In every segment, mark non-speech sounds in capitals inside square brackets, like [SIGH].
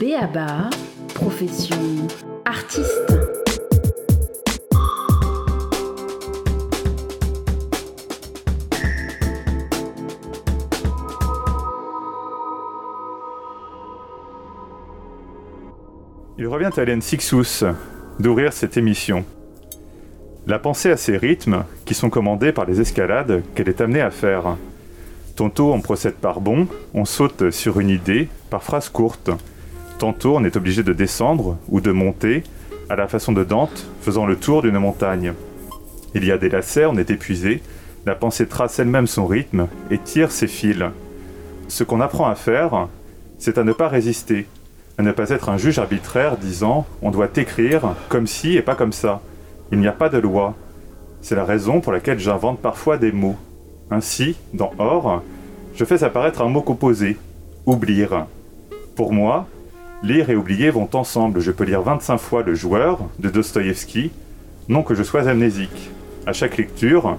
Béaba, profession artiste. Il revient à Hélène Sixous d'ouvrir cette émission. La pensée à ces rythmes qui sont commandés par les escalades qu'elle est amenée à faire. Tantôt on procède par bond, on saute sur une idée, par phrases courtes. Tantôt on est obligé de descendre ou de monter, à la façon de Dante, faisant le tour d'une montagne. Il y a des lacets, on est épuisé, la pensée trace elle-même son rythme et tire ses fils. Ce qu'on apprend à faire, c'est à ne pas résister, à ne pas être un juge arbitraire disant on doit écrire comme si et pas comme ça. Il n'y a pas de loi. C'est la raison pour laquelle j'invente parfois des mots. Ainsi, dans Or, je fais apparaître un mot composé, oublier. Pour moi, lire et oublier vont ensemble. Je peux lire 25 fois Le joueur de Dostoïevski, non que je sois amnésique. À chaque lecture,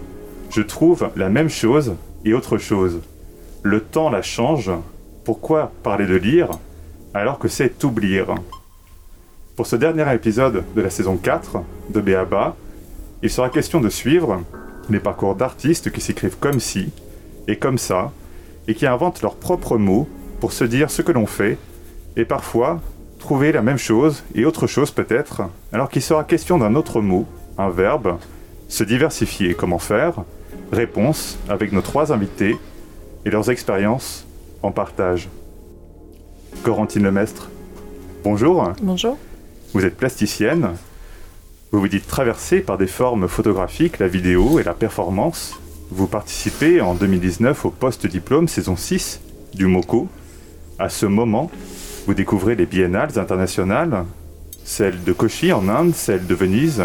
je trouve la même chose et autre chose. Le temps la change. Pourquoi parler de lire alors que c'est oublier? Pour ce dernier épisode de la saison 4 de Béaba, il sera question de suivre les parcours d'artistes qui s'écrivent comme si et comme ça, et qui inventent leurs propres mots pour se dire ce que l'on fait, et parfois trouver la même chose et autre chose peut-être, alors qu'il sera question d'un autre mot, un verbe, se diversifier. Comment faire Réponse avec nos trois invités et leurs expériences en partage. Corentine Lemestre, bonjour. Bonjour. Vous êtes plasticienne. Vous vous dites traversée par des formes photographiques, la vidéo et la performance. Vous participez en 2019 au post-diplôme saison 6 du MOCO. À ce moment, vous découvrez les biennales internationales, celle de Kochi en Inde, celle de Venise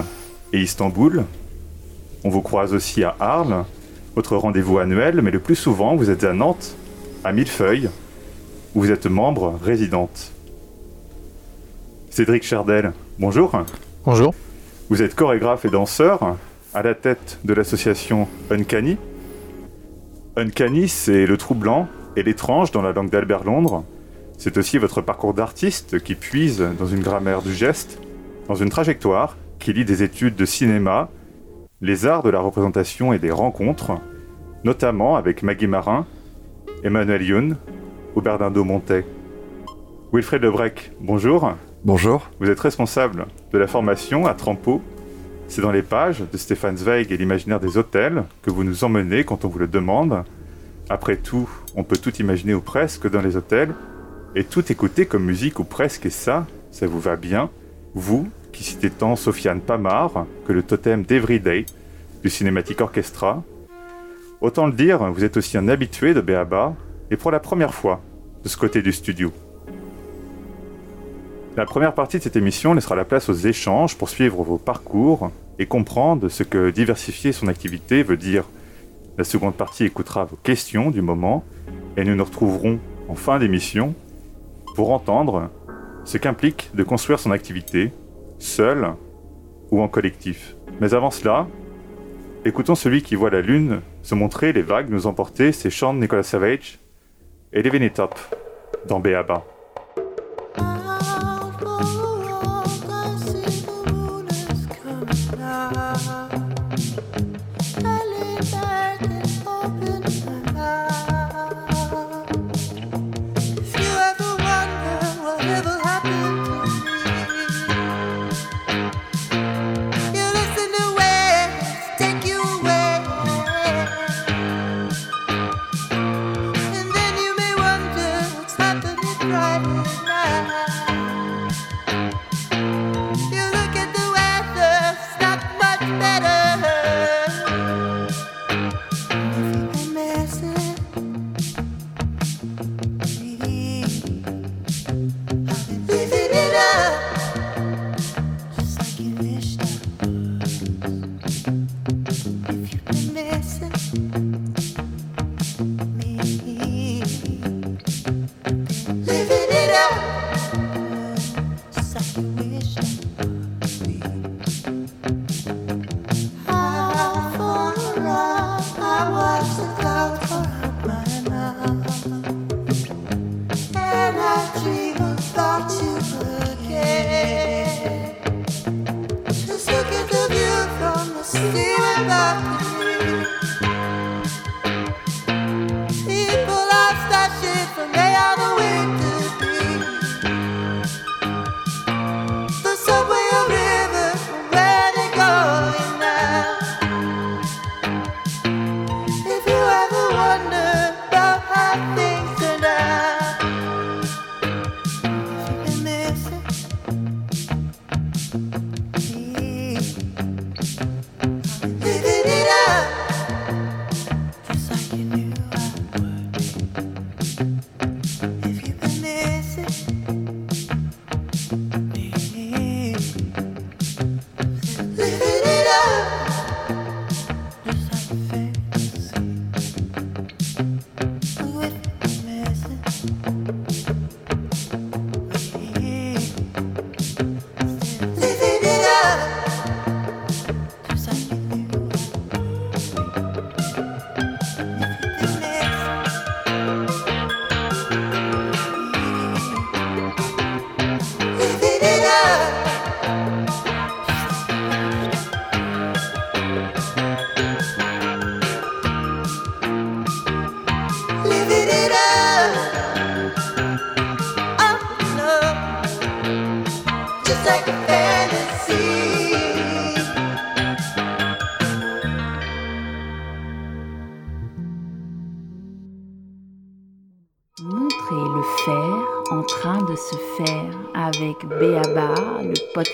et Istanbul. On vous croise aussi à Arles, votre rendez-vous annuel, mais le plus souvent, vous êtes à Nantes, à Millefeuille, où vous êtes membre résidente. Cédric Chardel, bonjour. Bonjour. Vous êtes chorégraphe et danseur à la tête de l'association Uncanny. Uncanny, c'est le troublant et l'étrange dans la langue d'Albert Londres. C'est aussi votre parcours d'artiste qui puise dans une grammaire du geste, dans une trajectoire qui lie des études de cinéma, les arts de la représentation et des rencontres, notamment avec Maggie Marin, Emmanuel Youn ou Bernardo Montet. Wilfred Lebrec, bonjour. Bonjour. Vous êtes responsable de la formation à Trampo. C'est dans les pages de Stéphane Zweig et l'imaginaire des hôtels que vous nous emmenez quand on vous le demande. Après tout, on peut tout imaginer ou presque dans les hôtels, et tout écouter comme musique ou presque, et ça, ça vous va bien. Vous, qui citez tant Sofiane Pamar que le totem d'Everyday du Cinématique Orchestra. Autant le dire, vous êtes aussi un habitué de Béaba, et pour la première fois, de ce côté du studio. La première partie de cette émission laissera la place aux échanges pour suivre vos parcours et comprendre ce que diversifier son activité veut dire. La seconde partie écoutera vos questions du moment et nous nous retrouverons en fin d'émission pour entendre ce qu'implique de construire son activité, seul ou en collectif. Mais avant cela, écoutons celui qui voit la lune se montrer, les vagues nous emporter, ces chants de Nicolas Savage et It Up dans Béaba.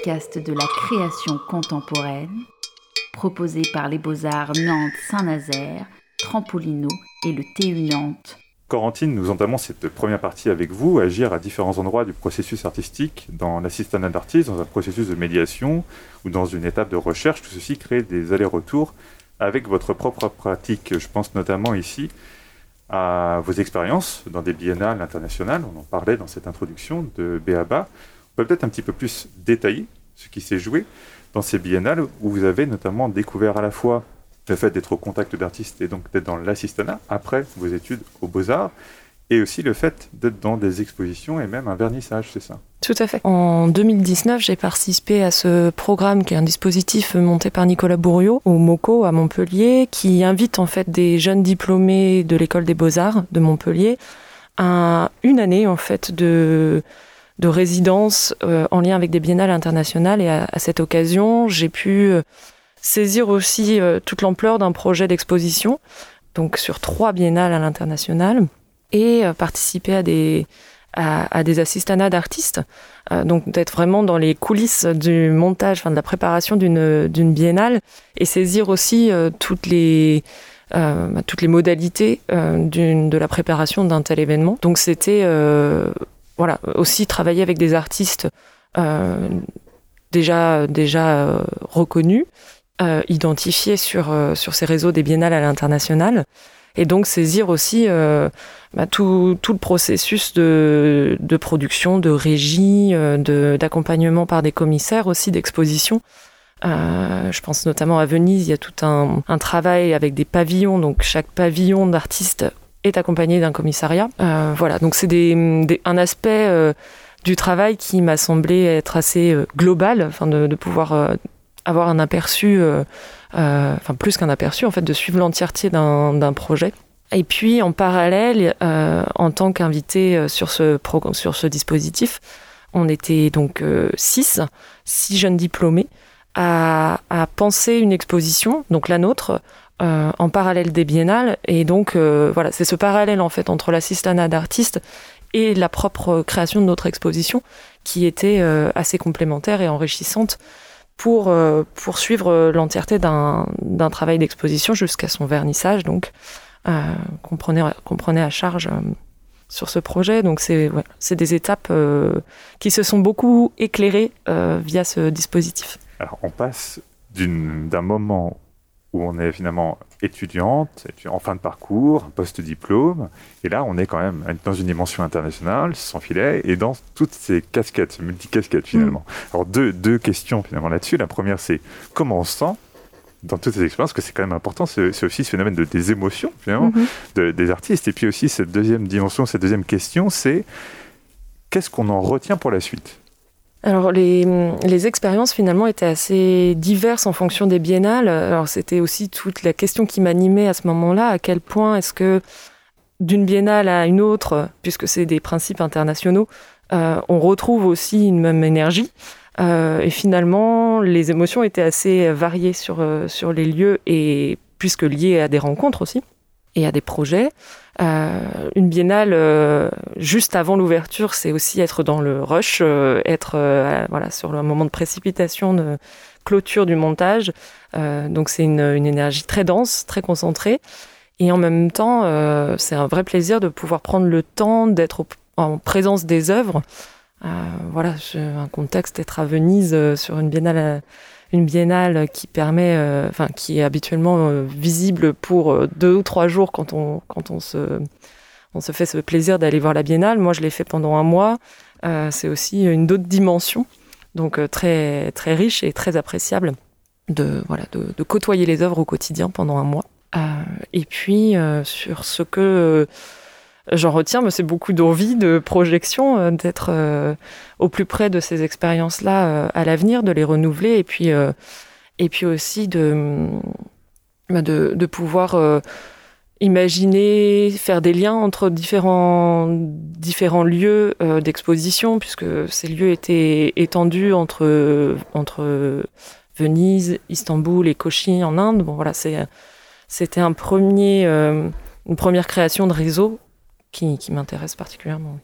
Podcast de la création contemporaine, proposé par les Beaux-Arts Nantes Saint-Nazaire, Trampolino et le TU Nantes. Corentine, nous entamons cette première partie avec vous, agir à différents endroits du processus artistique, dans l'assistanat d'artiste, dans un processus de médiation ou dans une étape de recherche. Tout ceci crée des allers-retours avec votre propre pratique. Je pense notamment ici à vos expériences dans des biennales internationales, on en parlait dans cette introduction de BABA. Peut-être un petit peu plus détailler ce qui s'est joué dans ces biennales où vous avez notamment découvert à la fois le fait d'être au contact d'artistes et donc d'être dans l'assistanat après vos études aux beaux-arts et aussi le fait d'être dans des expositions et même un vernissage, c'est ça? Tout à fait. En 2019, j'ai participé à ce programme qui est un dispositif monté par Nicolas Bourriot au MOCO à Montpellier, qui invite en fait des jeunes diplômés de l'école des beaux-arts de Montpellier à une année en fait de de résidence euh, en lien avec des biennales internationales et à, cette occasion, j'ai pu euh, saisir aussi euh, toute l'ampleur d'un projet d'exposition, donc sur trois biennales à l'international et participer à des, à, des assistanats d'artistes, donc d'être vraiment dans les coulisses du montage, enfin de la préparation d'une d'une biennale, et saisir aussi toutes les toutes les modalités de la préparation d'un tel événement. Donc c'était voilà aussi travailler avec des artistes déjà déjà reconnus, identifiés sur sur ces réseaux des biennales à l'international et donc saisir aussi euh, bah, tout, tout, le processus de, de production, de régie, euh, d'accompagnement par des commissaires aussi d'exposition. Euh, je pense notamment à Venise, il y a tout un, un travail avec des pavillons, donc chaque pavillon d'artistes est accompagné d'un commissariat. Euh, voilà, donc c'est un aspect euh, du travail qui m'a semblé être assez euh, global, enfin de, pouvoir avoir un aperçu enfin plus qu'un aperçu, en fait, de suivre l'entièreté d'un projet. Et puis en parallèle, en tant qu'invité sur ce, sur ce dispositif, on était donc six, six jeunes diplômés, à, à, penser une exposition, donc la nôtre, euh, en parallèle des biennales. Et donc voilà, c'est ce parallèle en fait entre l'assistanat d'artistes et la propre création de notre exposition qui était assez complémentaire et enrichissante pour euh, poursuivre euh, l'entièreté d'un travail d'exposition jusqu'à son vernissage, donc euh, qu'on prenait, à charge sur ce projet. Donc c'est des étapes qui se sont beaucoup éclairées via ce dispositif. Alors on passe d'un moment où on est finalement étudiante, en fin de parcours, post-diplôme, et là on est quand même dans une dimension internationale, sans filet, et dans toutes ces casquettes, multi-casquettes finalement. Mm. Alors deux, deux questions finalement là-dessus. La première c'est comment on se sent dans toutes ces expériences, que c'est quand même important, c'est aussi ce phénomène de, des émotions finalement mm-hmm. des artistes. Et puis aussi cette deuxième dimension, cette deuxième question, c'est qu'est-ce qu'on en retient pour la suite? Alors les, les, expériences finalement étaient assez diverses en fonction des biennales. Alors c'était aussi toute la question qui m'animait à ce moment-là, à quel point est-ce que d'une biennale à une autre, puisque c'est des principes internationaux, euh, on retrouve aussi une même énergie. Euh, et finalement, les émotions étaient assez variées sur, euh, sur les lieux et puisque liées à des rencontres aussi et à des projets. Euh, une biennale euh, juste avant l'ouverture, c'est aussi être dans le rush, euh, être voilà sur le moment de précipitation, de clôture du montage. donc c'est une, énergie très dense, très concentrée, et en même temps, c'est un vrai plaisir de pouvoir prendre le temps d'être en présence des œuvres. voilà, un contexte d'être à Venise sur une biennale une biennale qui permet, euh, enfin qui est habituellement euh, visible pour euh, deux ou trois jours quand on quand on se on se fait ce plaisir d'aller voir la biennale. Moi, je l'ai fait pendant un mois. c'est aussi une autre dimension, donc très très riche et très appréciable de voilà de, de, côtoyer les œuvres au quotidien pendant un mois. et puis sur ce que j'en retiens, mais c'est beaucoup d'envie, de projection, euh, d'être euh, au plus près de ces expériences-là euh, à l'avenir, de les renouveler, et puis, et puis aussi de, bah, de, pouvoir imaginer, faire des liens entre différents, différents lieux d'exposition, puisque ces lieux étaient étendus entre, entre Venise, Istanbul et Kochi en Inde. Bon, voilà, c'était un premier, une première création de réseau qui, m'intéresse particulièrement.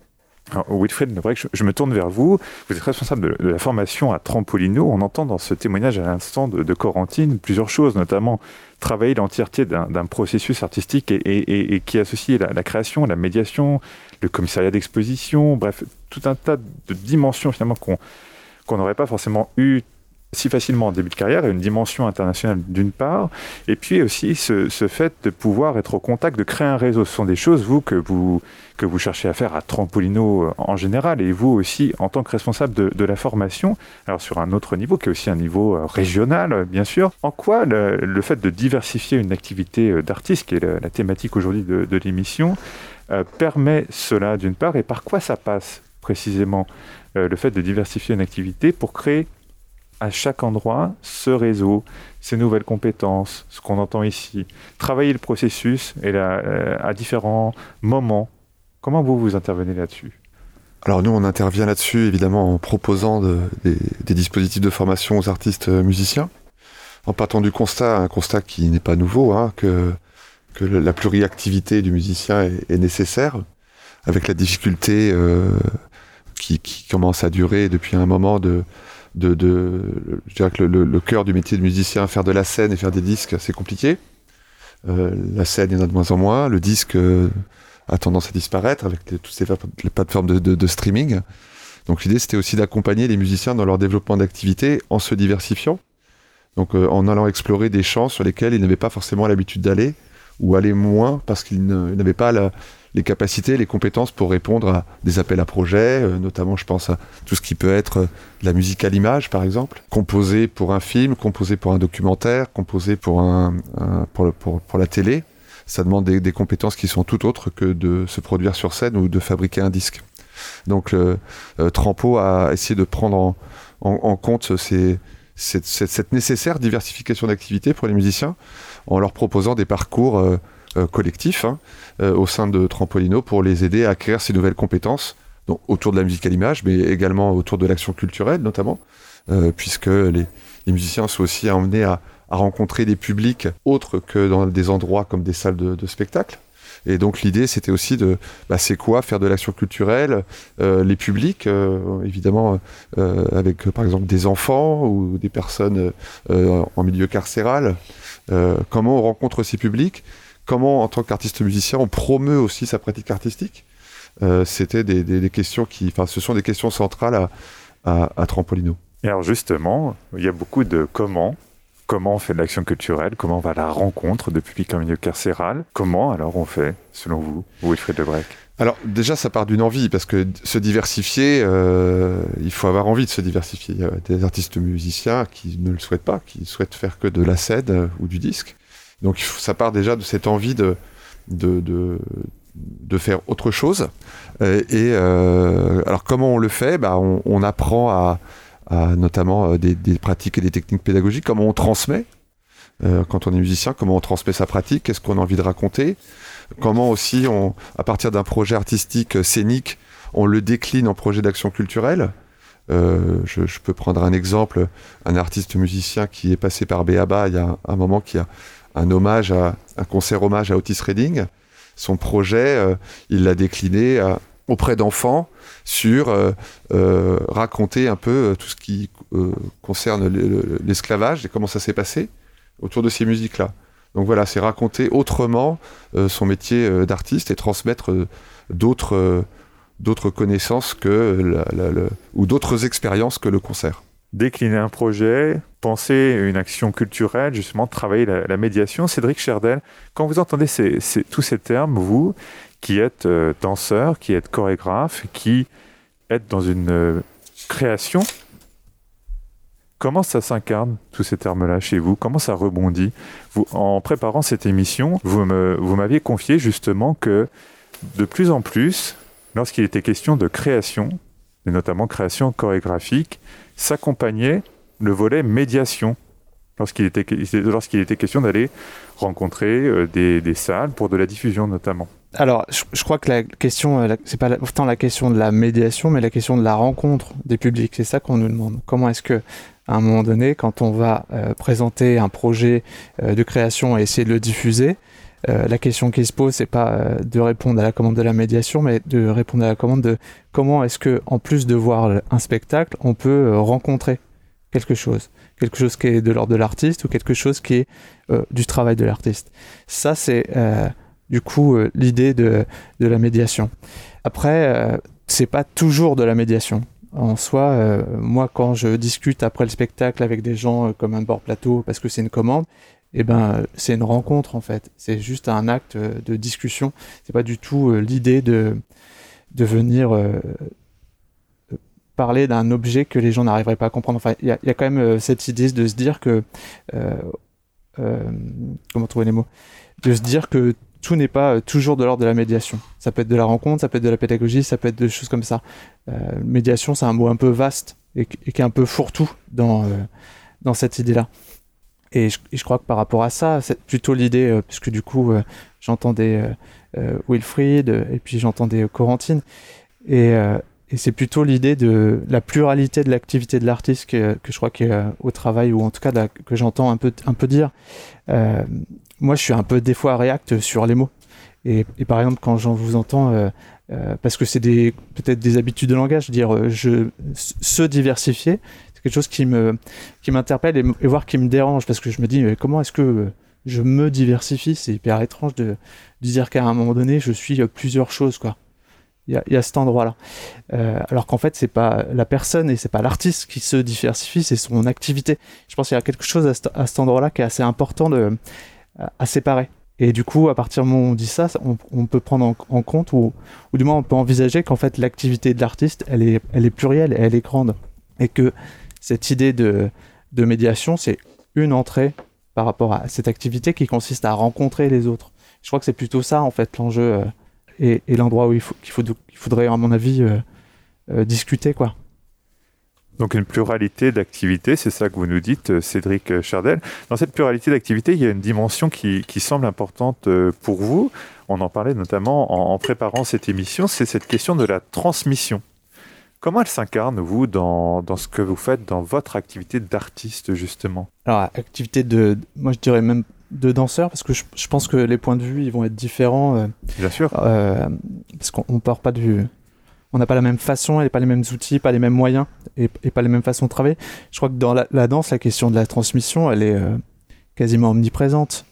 Alors, Wilfred je, me tourne vers vous. Vous êtes responsable de, la formation à Trampolino. On entend dans ce témoignage à l'instant de, Corentine plusieurs choses, notamment travailler l'entièreté d'un processus artistique et, qui associe la, la, création, la médiation, le commissariat d'exposition, bref, tout un tas de dimensions finalement qu'on n'aurait pas forcément eu si facilement en début de carrière et une dimension internationale d'une part, et puis aussi ce, fait de pouvoir être au contact, de créer un réseau. Ce sont des choses, vous, que vous, que vous cherchez à faire à Trampolino euh, en général, et vous aussi en tant que responsable de, la formation, alors sur un autre niveau, qui est aussi un niveau euh, régional, bien sûr. En quoi le, fait de diversifier une activité euh, d'artiste, qui est la, thématique aujourd'hui de, l'émission, permet cela d'une part, et par quoi ça passe précisément le fait de diversifier une activité pour créer à chaque endroit ce réseau, ces nouvelles compétences, ce qu'on entend ici, travailler le processus et euh, à différents moments. Comment vous vous intervenez là-dessus? Alors nous, on intervient là-dessus évidemment en proposant des, dispositifs de formation aux artistes euh, musiciens, en partant du constat, un constat qui n'est pas nouveau, hein, que, que la pluriactivité du musicien est, nécessaire, avec la difficulté euh, qui, qui, commence à durer depuis un moment de, de, je dirais que le, cœur du métier de musicien, faire de la scène et faire des disques, c'est compliqué. Euh, la scène, il y en a de moins en moins. Le disque euh, a tendance à disparaître avec toutes ces plateformes de, streaming. Donc l'idée, c'était aussi d'accompagner les musiciens dans leur développement d'activité en se diversifiant. Donc euh, en allant explorer des champs sur lesquels ils n'avaient pas forcément l'habitude d'aller ou aller moins parce qu'ils n'avaient pas la, les capacités, les compétences pour répondre à des appels à projets, euh, notamment je pense à tout ce qui peut être euh, la musique à l'image par exemple, composé pour un film, composé pour un documentaire, composé pour, la télé. Ça demande des, compétences qui sont tout autres que de se produire sur scène ou de fabriquer un disque. Donc le euh, Trampo a essayé de prendre en, compte cette, nécessaire diversification d'activités pour les musiciens en leur proposant des parcours euh, collectif hein, euh, au sein de Trampolino pour les aider à acquérir ces nouvelles compétences donc autour de la musique à l'image, mais également autour de l'action culturelle notamment, euh, puisque les, musiciens sont aussi amenés à, rencontrer des publics autres que dans des endroits comme des salles de, spectacle. Et donc l'idée, c'était aussi de, bah, c'est quoi faire de l'action culturelle, les publics, évidemment, avec par exemple des enfants ou des personnes en milieu carcéral. comment on rencontre ces publics comment, en tant qu'artiste musicien, on promeut aussi sa pratique artistique euh, C'était des, questions qui, enfin, ce sont des questions centrales à, Trampolino. Et alors justement, il y a beaucoup de comment. Comment on fait de l'action culturelle? Comment on va à la rencontre de public en milieu carcéral? Comment alors on fait, selon vous, Wilfried Lebrec alors déjà, ça part d'une envie, parce que se diversifier, euh, il faut avoir envie de se diversifier. Il y a des artistes musiciens qui ne le souhaitent pas, qui souhaitent faire que de la scène ou du disque. Donc ça part déjà de cette envie de, de, de, faire autre chose. Euh, et euh, alors comment on le fait? Bah, on, apprend à, notamment euh, des, pratiques et des techniques pédagogiques, comment on transmet. quand on est musicien, comment on transmet sa pratique, qu'est-ce qu'on a envie de raconter, comment aussi, on, à partir d'un projet artistique scénique, on le décline en projet d'action culturelle? je, je, peux prendre un exemple, un artiste musicien qui est passé par Béaba il y a un moment qui a un concert hommage à Otis Redding. Son projet, euh, il l'a décliné euh, auprès d'enfants sur euh, raconter un peu tout ce qui concerne l'esclavage et comment ça s'est passé autour de ces musiques-là. Donc voilà, c'est raconter autrement son métier d'artiste et transmettre d'autres d'autres connaissances que ou d'autres expériences que le concert décliner un projet, penser une action culturelle, justement travailler la, médiation. Cédric Cherdel, quand vous entendez tous ces termes, vous qui êtes euh, danseur, qui êtes chorégraphe, qui êtes dans une euh, création, comment ça s'incarne, tous ces termes-là chez vous? Comment ça rebondit? En préparant cette émission, vous m'aviez confié justement que de plus en plus, lorsqu'il était question de création, et notamment création chorégraphique, s'accompagnait le volet médiation lorsqu'il était, était question d'aller rencontrer euh, des, salles pour de la diffusion notamment. Alors, je, crois que la question, euh, c'est pas tant la question de la médiation, mais la question de la rencontre des publics. C'est ça qu'on nous demande. Comment est-ce que, à un moment donné, quand on va euh, présenter un projet de création et essayer de le diffuser, la question qui se pose, c'est pas de répondre à la commande de la médiation, mais de répondre à la commande de comment est-ce que, en plus de voir un spectacle, on peut rencontrer quelque chose, quelque chose qui est de l'ordre de l'artiste ou quelque chose qui est du travail de l'artiste. Ça, c'est du coup l'idée de, la médiation. Après, c'est pas toujours de la médiation en soi, euh, moi, quand je discute après le spectacle avec des gens euh, comme un bord plateau, parce que c'est une commande, eh ben, c'est une rencontre en fait. C'est juste un acte euh, de discussion. C'est pas du tout l'idée de, de venir parler d'un objet que les gens n'arriveraient pas à comprendre. Enfin, il y, a, quand même cette idée de se dire que comment trouver les mots? De se dire que tout n'est pas euh, toujours de l'ordre de la médiation. Ça peut être de la rencontre, ça peut être de la pédagogie, ça peut être de choses comme ça. Euh, médiation, c'est un mot un peu vaste et, qui est un peu fourre-tout dans, euh, dans cette idée-là. Et je, crois que par rapport à ça, c'est plutôt l'idée, puisque du coup, j'entendais Wilfried et puis j'entendais Corentine, et, et c'est plutôt l'idée de la pluralité de l'activité de l'artiste que, je crois qu'au au travail, ou en tout cas que j'entends un peu, un peu dire moi, je suis un peu des fois React sur les mots. Et, par exemple, quand j'en vous entends, euh, euh, parce que c'est peut-être des habitudes de langage, dire euh, se diversifier, quelque chose qui me qui m'interpelle et, et, voire qui me dérange parce que je me dis comment est-ce que je me diversifie? C'est hyper étrange de, dire qu'à un moment donné, je suis plusieurs choses, quoi. Il y a, cet endroit-là. alors qu'en fait, c'est pas la personne et c'est pas l'artiste qui se diversifie, c'est son activité. Je pense qu'il y a quelque chose à, à cet endroit-là qui est assez important de à séparer. Et du coup, à partir du moment où on dit ça, on, peut prendre en, compte, ou, ou, du moins on peut envisager qu'en fait l'activité de l'artiste, elle est, elle est plurielle, elle est grande. Et que cette idée de, médiation, c'est une entrée par rapport à cette activité qui consiste à rencontrer les autres. Je crois que c'est plutôt ça, en fait, l'enjeu euh, et, l'endroit où il, faut, qu'il faudrait, à mon avis, euh, euh, discuter, quoi. Donc une pluralité d'activités, c'est ça que vous nous dites, Cédric Chardel. Dans cette pluralité d'activités, il y a une dimension qui, semble importante pour vous. On en parlait notamment en, préparant cette émission, c'est cette question de la transmission. Comment elle s'incarne, vous, dans, ce que vous faites dans votre activité d'artiste, justement? Alors, activité de, moi je dirais même de danseur, parce que je, pense que les points de vue, ils vont être différents. Euh, Bien sûr. parce qu'on ne part pas de vue on n'a pas la même façon, et pas les mêmes outils, pas les mêmes moyens et, pas les mêmes façons de travailler. Je crois que dans la, danse, la question de la transmission, elle est euh, quasiment omniprésente.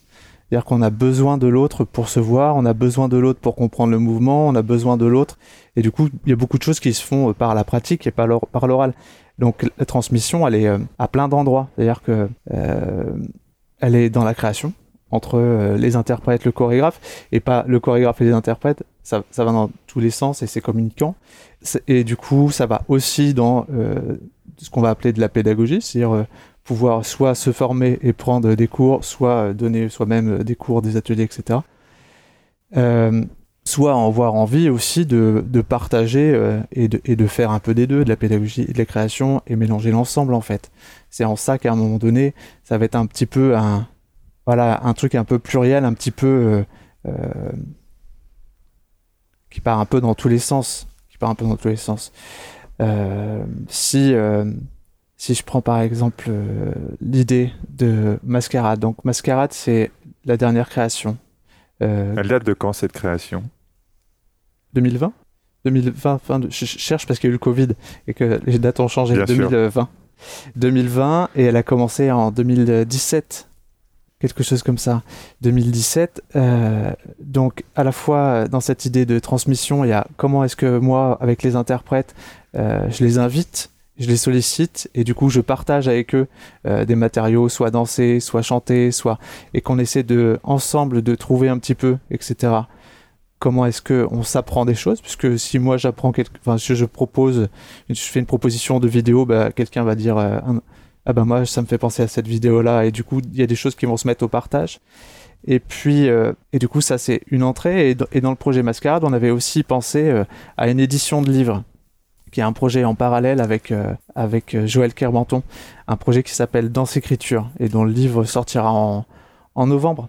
C'est-à-dire qu'on a besoin de l'autre pour se voir, on a besoin de l'autre pour comprendre le mouvement, on a besoin de l'autre. Et du coup, il y a beaucoup de choses qui se font euh, par la pratique et par l'oral. Donc la transmission, elle est euh, à plein d'endroits. C'est-à-dire que elle est dans la création, entre les interprètes, le chorégraphe, et pas le chorégraphe et les interprètes, ça, ça va dans tous les sens et c'est communicant. Et du coup, ça va aussi dans euh, ce qu'on va appeler de la pédagogie, c'est-à-dire euh, pouvoir soit se former et prendre des cours, soit euh, donner soi-même des cours, des ateliers, etc. soit en avoir envie aussi de, de partager et, de, et, de, faire un peu des deux, de la pédagogie et de la création, et mélanger l'ensemble en fait. C'est en ça qu'à un moment donné, ça va être un petit peu un, voilà, un truc un peu pluriel, un petit peu qui part un peu dans tous les sens. Qui part un peu dans tous les sens. Euh, si, euh, si je prends par exemple euh, l'idée de Mascarade, donc Mascarade c'est la dernière création. Elle date de quand cette création? 2020 2020, je cherche parce qu'il y a eu le Covid et que les dates ont changé. 2020. 2020 et elle a commencé en 2017 quelque chose comme ça, 2017. Euh, donc à la fois dans cette idée de transmission, il y a comment est-ce que moi, avec les interprètes, euh, je les invite, je les sollicite et du coup je partage avec eux euh, des matériaux, soit dansés, soit chantés, soit et qu'on essaie de ensemble de trouver un petit peu, etc. Comment est-ce que on s'apprend des choses Puisque si moi j'apprends quelque, enfin si je propose, je fais une proposition de vidéo, bah, quelqu'un va dire un, ah ben moi ça me fait penser à cette vidéo là et du coup il y a des choses qui vont se mettre au partage. Et puis euh, et du coup ça c'est une entrée et, dans le projet Mascarade on avait aussi pensé euh, à une édition de livres qui est un projet en parallèle avec euh, avec Joël Kerbanton un projet qui s'appelle Danse écriture et dont le livre sortira en, en novembre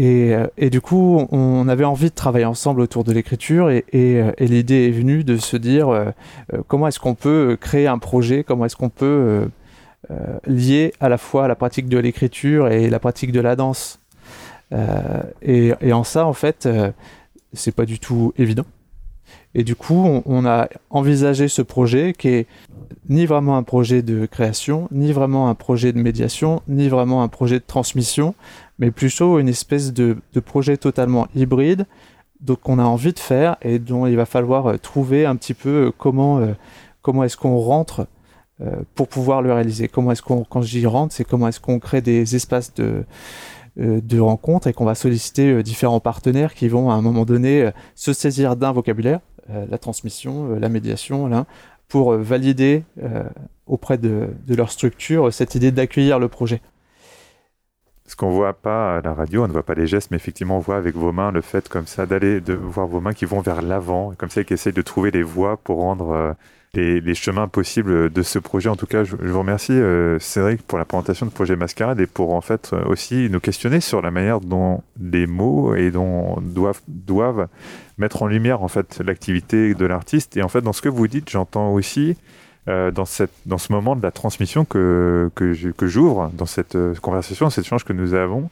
euh, et, du coup, on avait envie de travailler ensemble autour de l'écriture et, euh, l'idée est venue de se dire euh, comment est-ce qu'on peut créer un projet, comment est-ce qu'on peut lier à la fois la pratique de l'écriture et la pratique de la danse. Et, en ça, en fait, c'est pas du tout évident. Et du coup, on, a envisagé ce projet qui est ni vraiment un projet de création, ni vraiment un projet de médiation, ni vraiment un projet de transmission, mais plutôt une espèce de, projet totalement hybride donc qu'on a envie de faire et dont il va falloir euh, trouver un petit peu euh, comment, euh, comment est-ce qu'on rentre pour pouvoir le réaliser. Comment est-ce qu'on, quand dis rentre, c'est comment est-ce qu'on crée des espaces de, de rencontres et qu'on va solliciter différents partenaires qui vont à un moment donné se saisir d'un vocabulaire, la transmission, la médiation, là, pour valider auprès de, de leur structure cette idée d'accueillir le projet ce qu'on voit pas à la radio, on ne voit pas les gestes, mais effectivement, on voit avec vos mains le fait comme ça d'aller, de voir vos mains qui vont vers l'avant, comme ça, qui essayent de trouver les voies pour rendre euh, les, chemins possibles de ce projet. En tout cas, je, vous remercie, euh, Cédric, pour la présentation de projet Mascarade et pour en fait euh, aussi nous questionner sur la manière dont les mots et dont doivent, doivent mettre en lumière en fait l'activité de l'artiste. Et en fait, dans ce que vous dites, j'entends aussi euh, dans, cette, dans ce moment de la transmission que, que j'ouvre, dans cette euh, conversation, dans cet échange que nous avons,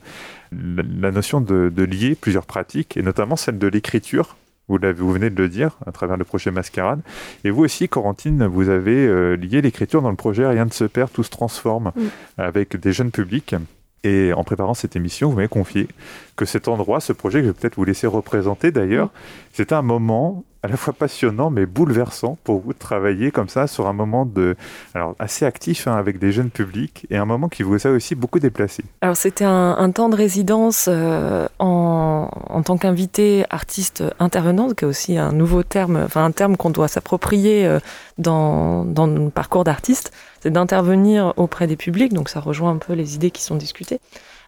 la, notion de, de, lier plusieurs pratiques, et notamment celle de l'écriture. Vous, vous venez de le dire à travers le projet Mascarade. Et vous aussi, Corentine, vous avez euh, lié l'écriture dans le projet Rien ne se perd, tout se transforme, avec des jeunes publics. Et en préparant cette émission, vous m'avez confié que cet endroit, ce projet que je vais peut-être vous laisser représenter d'ailleurs, c'était un moment à la fois passionnant mais bouleversant pour vous de travailler comme ça sur un moment de alors assez actif hein, avec des jeunes publics et un moment qui vous a aussi beaucoup déplacé. Alors c'était un, temps de résidence euh, en, en, tant qu'invité artiste intervenante, qui est aussi un nouveau terme, enfin un terme qu'on doit s'approprier euh, dans, dans parcours d'artiste, c'est d'intervenir auprès des publics, donc ça rejoint un peu les idées qui sont discutées.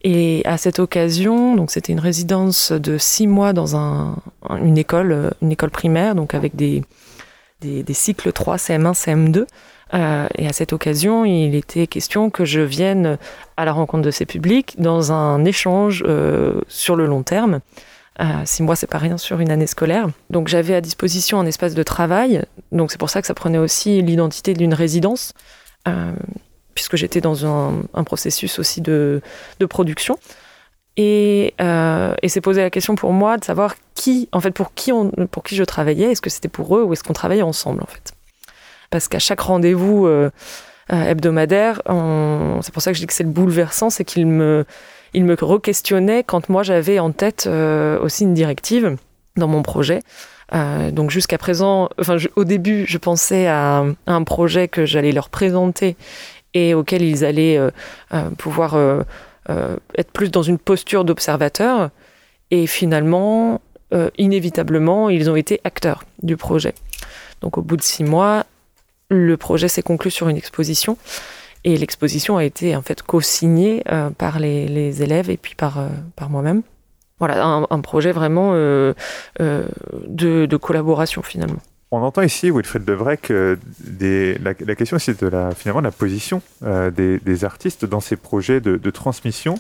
Et à cette occasion, donc c'était une résidence de six mois dans un, une école, une école primaire, donc avec des, cycles 3, CM1, CM2. Euh, et à cette occasion, il était question que je vienne à la rencontre de ces publics dans un échange euh, sur le long terme. Euh, six mois, c'est pas rien sur une année scolaire. Donc j'avais à disposition un espace de travail. Donc c'est pour ça que ça prenait aussi l'identité d'une résidence. Puisque j'étais dans un, processus aussi de, production. Et, euh, et s'est posé la question pour moi de savoir qui, en fait, pour qui, pour qui je travaillais. Est-ce que c'était pour eux ou est-ce qu'on travaillait ensemble, en fait? Parce qu'à chaque rendez-vous euh, euh, hebdomadaire, c'est pour ça que je dis que c'est le bouleversant, c'est qu'il me, il me re-questionnait quand moi j'avais en tête aussi une directive dans mon projet. donc jusqu'à présent, enfin au début, je pensais à un projet que j'allais leur présenter et auxquels ils allaient euh, euh, pouvoir euh, être plus dans une posture d'observateur. Et finalement, inévitablement, ils ont été acteurs du projet. Donc au bout de six mois, le projet s'est conclu sur une exposition. Et l'exposition a été en fait co-signée par les, élèves et puis par, par moi-même. Voilà, un, projet vraiment de, collaboration finalement on entend ici, Wilfred Devrec, des, la, la, question c'est de la, finalement la position euh, des, artistes dans ces projets de, transmission.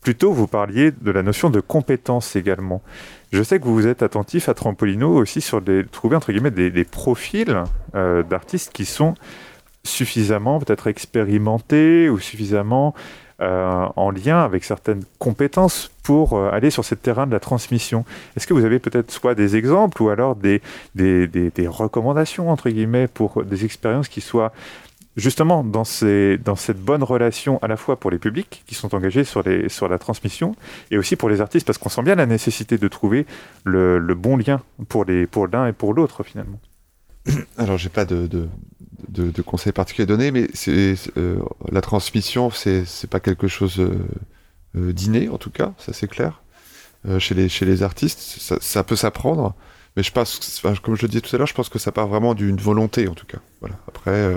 Plutôt, vous parliez de la notion de compétence également. Je sais que vous vous êtes attentif à Trampolino aussi sur des, trouver entre guillemets des, profils euh, d'artistes qui sont suffisamment peut-être expérimentés ou suffisamment euh, en lien avec certaines compétences pour euh, aller sur ce terrain de la transmission. Est-ce que vous avez peut-être soit des exemples ou alors des, recommandations, entre guillemets, pour des expériences qui soient justement dans, cette bonne relation à la fois pour les publics qui sont engagés sur, la transmission et aussi pour les artistes parce qu'on sent bien la nécessité de trouver le, bon lien pour l'un et pour l'autre finalement. [COUGHS] Alors j'ai pas de, de, conseils particuliers donnés, mais c'est euh, la transmission, c'est pas quelque chose euh, euh, d'inné en tout cas, ça c'est clair. chez les chez les artistes, ça, ça peut s'apprendre, mais je pense, comme je le disais tout à l'heure, je pense que ça part vraiment d'une volonté en tout cas. Voilà. Après,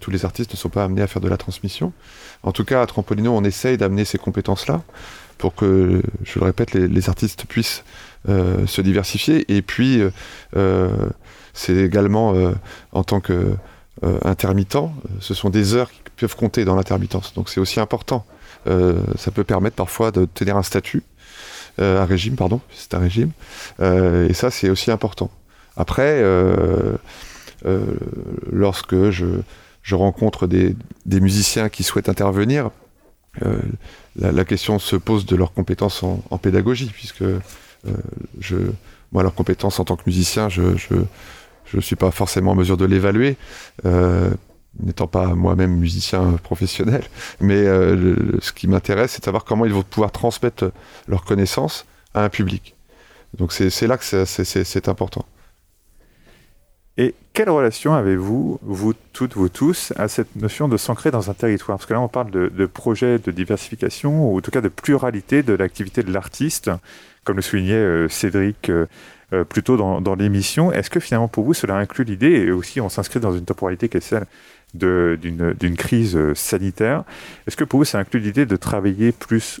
tous les artistes ne sont pas amenés à faire de la transmission. En tout cas, à Trampolino, on essaye d'amener ces compétences-là pour que, je le répète, les, les artistes puissent se diversifier et puis c'est également en tant que euh, intermittent, euh, ce sont des heures qui peuvent compter dans l'intermittence. Donc c'est aussi important. Euh, ça peut permettre parfois de tenir un statut, un régime, pardon, c'est un régime. et ça, c'est aussi important. Après, lorsque je, je rencontre des, des, musiciens qui souhaitent intervenir, la, question se pose de leurs compétences en, pédagogie, puisque je, moi, leurs compétences en tant que musicien, je ne suis pas forcément en mesure de l'évaluer n'étant pas moi-même musicien professionnel, mais ce qui m'intéresse, c'est de savoir comment ils vont pouvoir transmettre leurs connaissances à un public. Donc c'est là que c'est important. Et quelle relation avez-vous, vous toutes, vous tous, à cette notion de s'ancrer dans un territoire? Parce que là, on parle de, projet de diversification, ou en tout cas de pluralité de l'activité de l'artiste, comme le soulignait euh, Cédric euh, euh, plutôt dans, l'émission. Est-ce que finalement, pour vous, cela inclut l'idée, et aussi on s'inscrit dans une temporalité qui est celle d'une crise sanitaire, est-ce que pour vous, ça inclut l'idée de travailler plus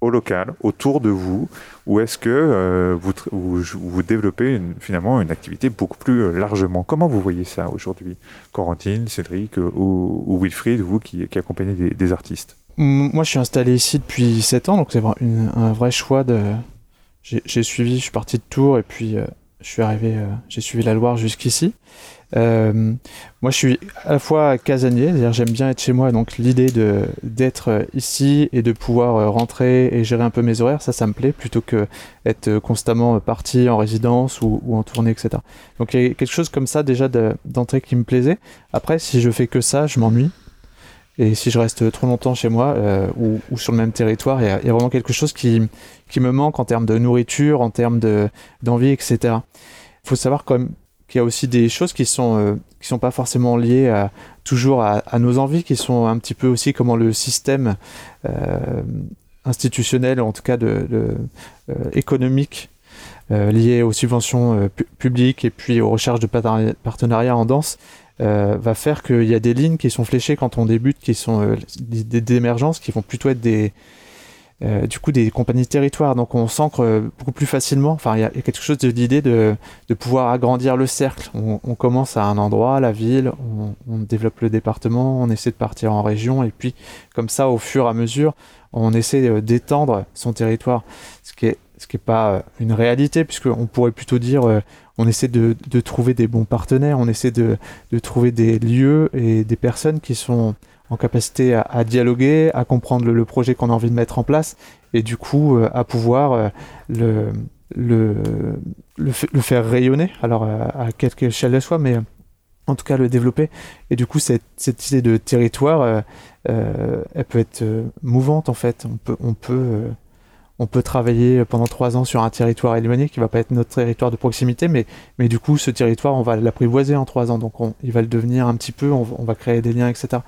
au local, autour de vous, ou est-ce que euh, vous, vous, développez finalement une activité beaucoup plus euh, largement? Comment vous voyez ça aujourd'hui? Corentine, Cédric euh, ou, Wilfried, vous qui, qui accompagnez des, artistes? Moi, je suis installé ici depuis 7 ans, donc c'est un vrai choix de... J'ai suivi, je suis parti de Tours et puis je suis arrivé, j'ai suivi la Loire jusqu'ici. Euh, moi, je suis à la fois casanier, c'est-à-dire j'aime bien être chez moi, donc l'idée d'être ici et de pouvoir euh, rentrer et gérer un peu mes horaires, ça, ça me plaît, plutôt que être constamment parti en résidence ou, en tournée, etc. Donc il y a quelque chose comme ça déjà d'entrée qui me plaisait. Après, si je fais que ça, je m'ennuie. Et si je reste trop longtemps chez moi euh, ou, sur le même territoire, il y, a, vraiment quelque chose qui, me manque en termes de nourriture, en termes d'envie, etc. Il faut savoir qu'il y a aussi des choses qui sont euh, sont pas forcément liées toujours à, nos envies, qui sont un petit peu aussi comment le système euh, institutionnel, en tout cas économique, lié aux subventions publiques et puis aux recherches de partenariats en danse, va faire qu'il y a des lignes qui sont fléchées quand on débute, qui sont des, des émergences, qui vont plutôt être des euh, du coup des compagnies de territoire. Donc on s'ancre euh, beaucoup plus facilement. Enfin, il y, a quelque chose de l'idée de, de, pouvoir agrandir le cercle. On, commence à un endroit, la ville, on, développe le département, on essaie de partir en région, et puis comme ça, au fur et à mesure, on essaie euh, d'étendre son territoire. Ce qui est ce qui n'est pas une réalité, puisqu'on pourrait plutôt dire on essaie de, trouver des bons partenaires, on essaie de, trouver des lieux et des personnes qui sont en capacité à, dialoguer, à comprendre le, projet qu'on a envie de mettre en place et du coup euh, à pouvoir euh, le, faire rayonner, alors euh, à, quelque échelle de soit, mais en tout cas le développer. Et du coup, cette, idée de territoire, elle peut être mouvante en fait. On peut on peut travailler pendant trois ans sur un territoire éloigné qui va pas être notre territoire de proximité, mais, mais du coup, ce territoire, on va l'apprivoiser en trois ans. Donc, il va le devenir un petit peu, on, va créer des liens, etc.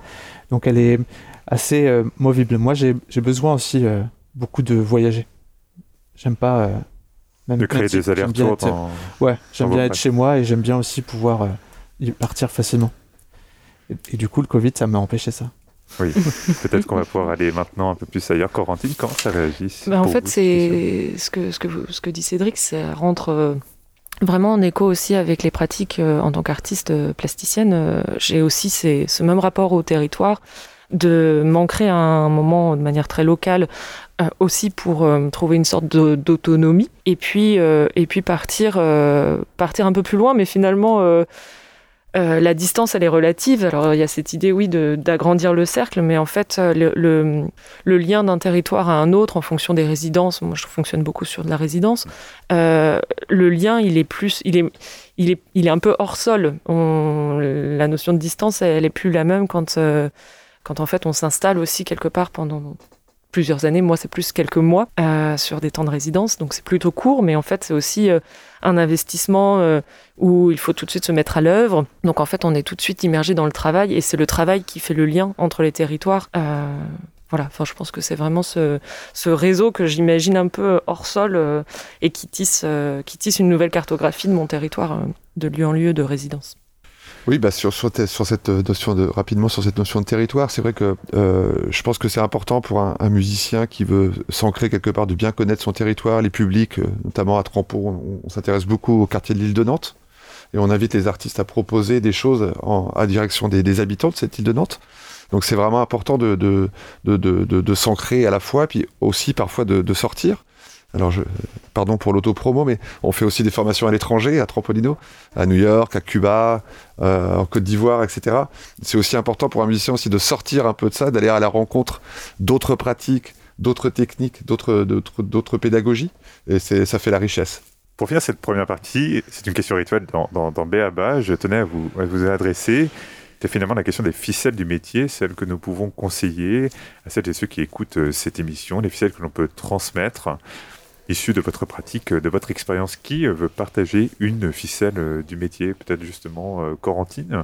Donc, elle est assez euh, movible. Moi, j'ai besoin aussi euh, beaucoup de voyager. J'aime pas. Euh, même de créer des allers-retours. Ouais, j'aime bien être chez moi et j'aime bien aussi pouvoir y partir facilement. et, du coup, le Covid, ça m'a empêché ça. Oui, [LAUGHS] peut-être qu'on va pouvoir aller maintenant un peu plus ailleurs. Corentine, comment ça réagit bah, En fait, c'est ce que, ce, que, ce que dit Cédric, ça rentre euh, vraiment en écho aussi avec les pratiques euh, en tant qu'artiste euh, plasticienne. J'ai aussi ce même rapport au territoire de m'ancrer à un moment de manière très locale aussi pour trouver une sorte d'autonomie et puis et puis partir partir un peu plus loin mais finalement euh, la distance, elle est relative. Alors, il y a cette idée, oui, d'agrandir le cercle, mais en fait, euh, le, le, lien d'un territoire à un autre en fonction des résidences, moi, je fonctionne beaucoup sur de la résidence, euh, le lien, il est plus, il est, il est, il est un peu hors sol. On, la notion de distance, elle, est plus la même quand, quand en fait, on s'installe aussi quelque part pendant plusieurs années. Moi, c'est plus quelques mois euh, sur des temps de résidence, donc c'est plutôt court, mais en fait, c'est aussi euh, un investissement euh, où il faut tout de suite se mettre à l'œuvre. Donc en fait, on est tout de suite immergé dans le travail et c'est le travail qui fait le lien entre les territoires. voilà, enfin, je pense que c'est vraiment ce, ce, réseau que j'imagine un peu hors sol et qui tisse, qui tisse une nouvelle cartographie de mon territoire de lieu en lieu de résidence. Oui, bah sur, sur, cette notion de rapidement sur cette notion de territoire, c'est vrai que euh, je pense que c'est important pour un, musicien qui veut s'ancrer quelque part de bien connaître son territoire, les publics, euh, notamment à Trampo, on, s'intéresse beaucoup au quartier de l'île de Nantes et on invite les artistes à proposer des choses en, à direction des, habitants de cette île de Nantes. Donc c'est vraiment important de, de, de, de, de s'ancrer à la fois, puis aussi parfois de, sortir. Alors, pardon pour l'auto-promo, mais on fait aussi des formations à l'étranger, à Trampolino, à New York, à Cuba, euh, en Côte d'Ivoire, etc. C'est aussi important pour un musicien aussi de sortir un peu de ça, d'aller à la rencontre d'autres pratiques, d'autres techniques, d'autres pédagogies, et ça fait la richesse. Pour finir cette première partie, c'est une question rituelle dans, dans, dans BABA, je tenais à vous, à vous adresser c'est finalement la question des ficelles du métier, celles que nous pouvons conseiller à celles et ceux qui écoutent euh, cette émission, les ficelles que l'on peut transmettre issues de votre pratique, de votre expérience. Qui euh, veut partager une ficelle euh, du métier Peut-être justement Corentine?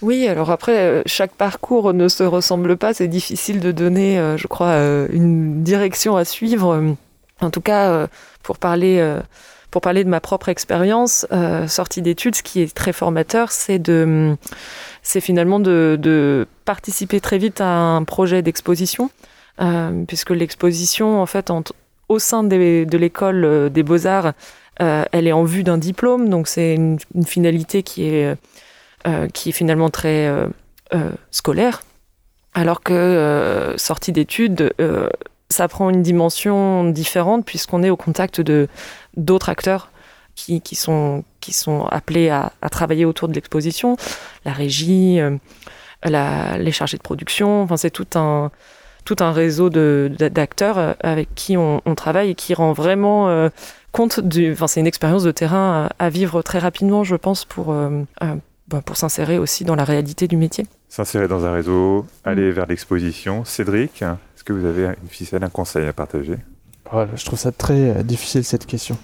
Oui, alors après, chaque parcours ne se ressemble pas. C'est difficile de donner, je crois, une direction à suivre. En tout cas, pour parler, pour parler de ma propre expérience, sortie d'études, ce qui est très formateur, c'est de c'est finalement de, participer très vite à un projet d'exposition, euh, puisque l'exposition, en fait, au sein de l'école euh, des beaux-arts, euh, elle est en vue d'un diplôme, donc c'est une, finalité qui est, qui est finalement très scolaire, alors que sortie d'études, ça prend une dimension différente puisqu'on est au contact de d'autres acteurs qui, qui, sont, qui sont appelés à, à travailler autour de l'exposition, la régie, euh, la, les chargés de production, enfin c'est tout un, tout un réseau d'acteurs euh, avec qui on, on, travaille et qui rend vraiment euh, compte du... Enfin c'est une expérience de terrain à, vivre très rapidement, je pense, pour, bah, pour s'insérer aussi dans la réalité du métier. S'insérer dans un réseau, aller vers l'exposition. Cédric, est-ce que vous avez une ficelle, un conseil à partager? Je trouve ça très difficile cette question.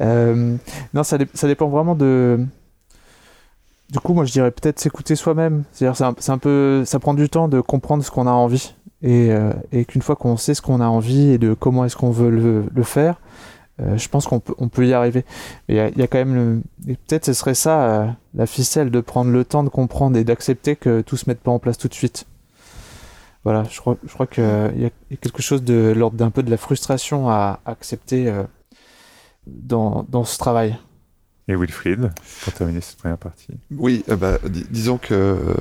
Euh, non, ça, ça, dépend vraiment de. Du coup, moi, je dirais peut-être s'écouter soi-même. C'est-à-dire, c'est un, peu, ça prend du temps de comprendre ce qu'on a envie, et, euh, et qu'une fois qu'on sait ce qu'on a envie et de comment est-ce qu'on veut le, le faire, euh, je pense qu'on peut, on peut y arriver. Mais il y, y, a quand même, peut-être ce serait ça la ficelle de prendre le temps de comprendre et d'accepter que tout se mette pas en place tout de suite. Voilà, je crois, je crois qu'il y, a quelque chose de l'ordre d'un peu de la frustration à accepter dans, dans ce travail. Et Wilfried, pour terminer cette première partie. Oui, euh, bah, disons que euh,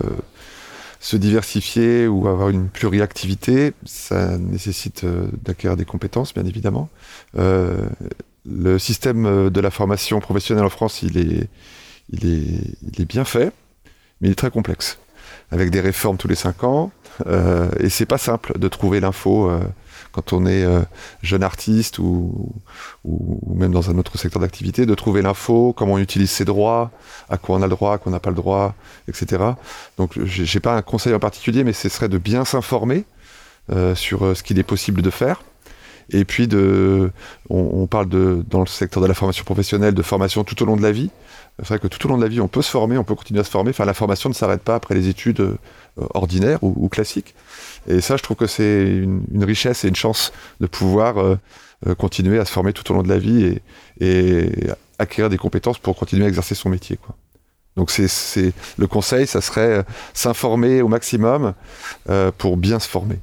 se diversifier ou avoir une pluriactivité, ça nécessite euh, d'acquérir des compétences, bien évidemment. le système de la formation professionnelle en France, il est, il est, il est bien fait, mais il est très complexe, avec des réformes tous les cinq ans, et c'est pas simple de trouver l'info quand on est euh, jeune artiste ou, même dans un autre secteur d'activité, de trouver l'info, comment on utilise ses droits, à quoi on a le droit, à quoi on n'a pas le droit, etc. Donc j'ai pas un conseil en particulier, mais ce serait de bien s'informer euh, sur euh, ce qu'il est possible de faire. Et puis de, on, on, parle de dans le secteur de la formation professionnelle de formation tout au long de la vie. C'est vrai que tout au long de la vie, on peut se former, on peut continuer à se former. Enfin, la formation ne s'arrête pas après les études euh, ordinaires ou, classiques. Et ça, je trouve que c'est une, richesse et une chance de pouvoir euh, euh, continuer à se former tout au long de la vie et, acquérir des compétences pour continuer à exercer son métier. Donc c'est le conseil, ça serait s'informer au maximum pour bien se former.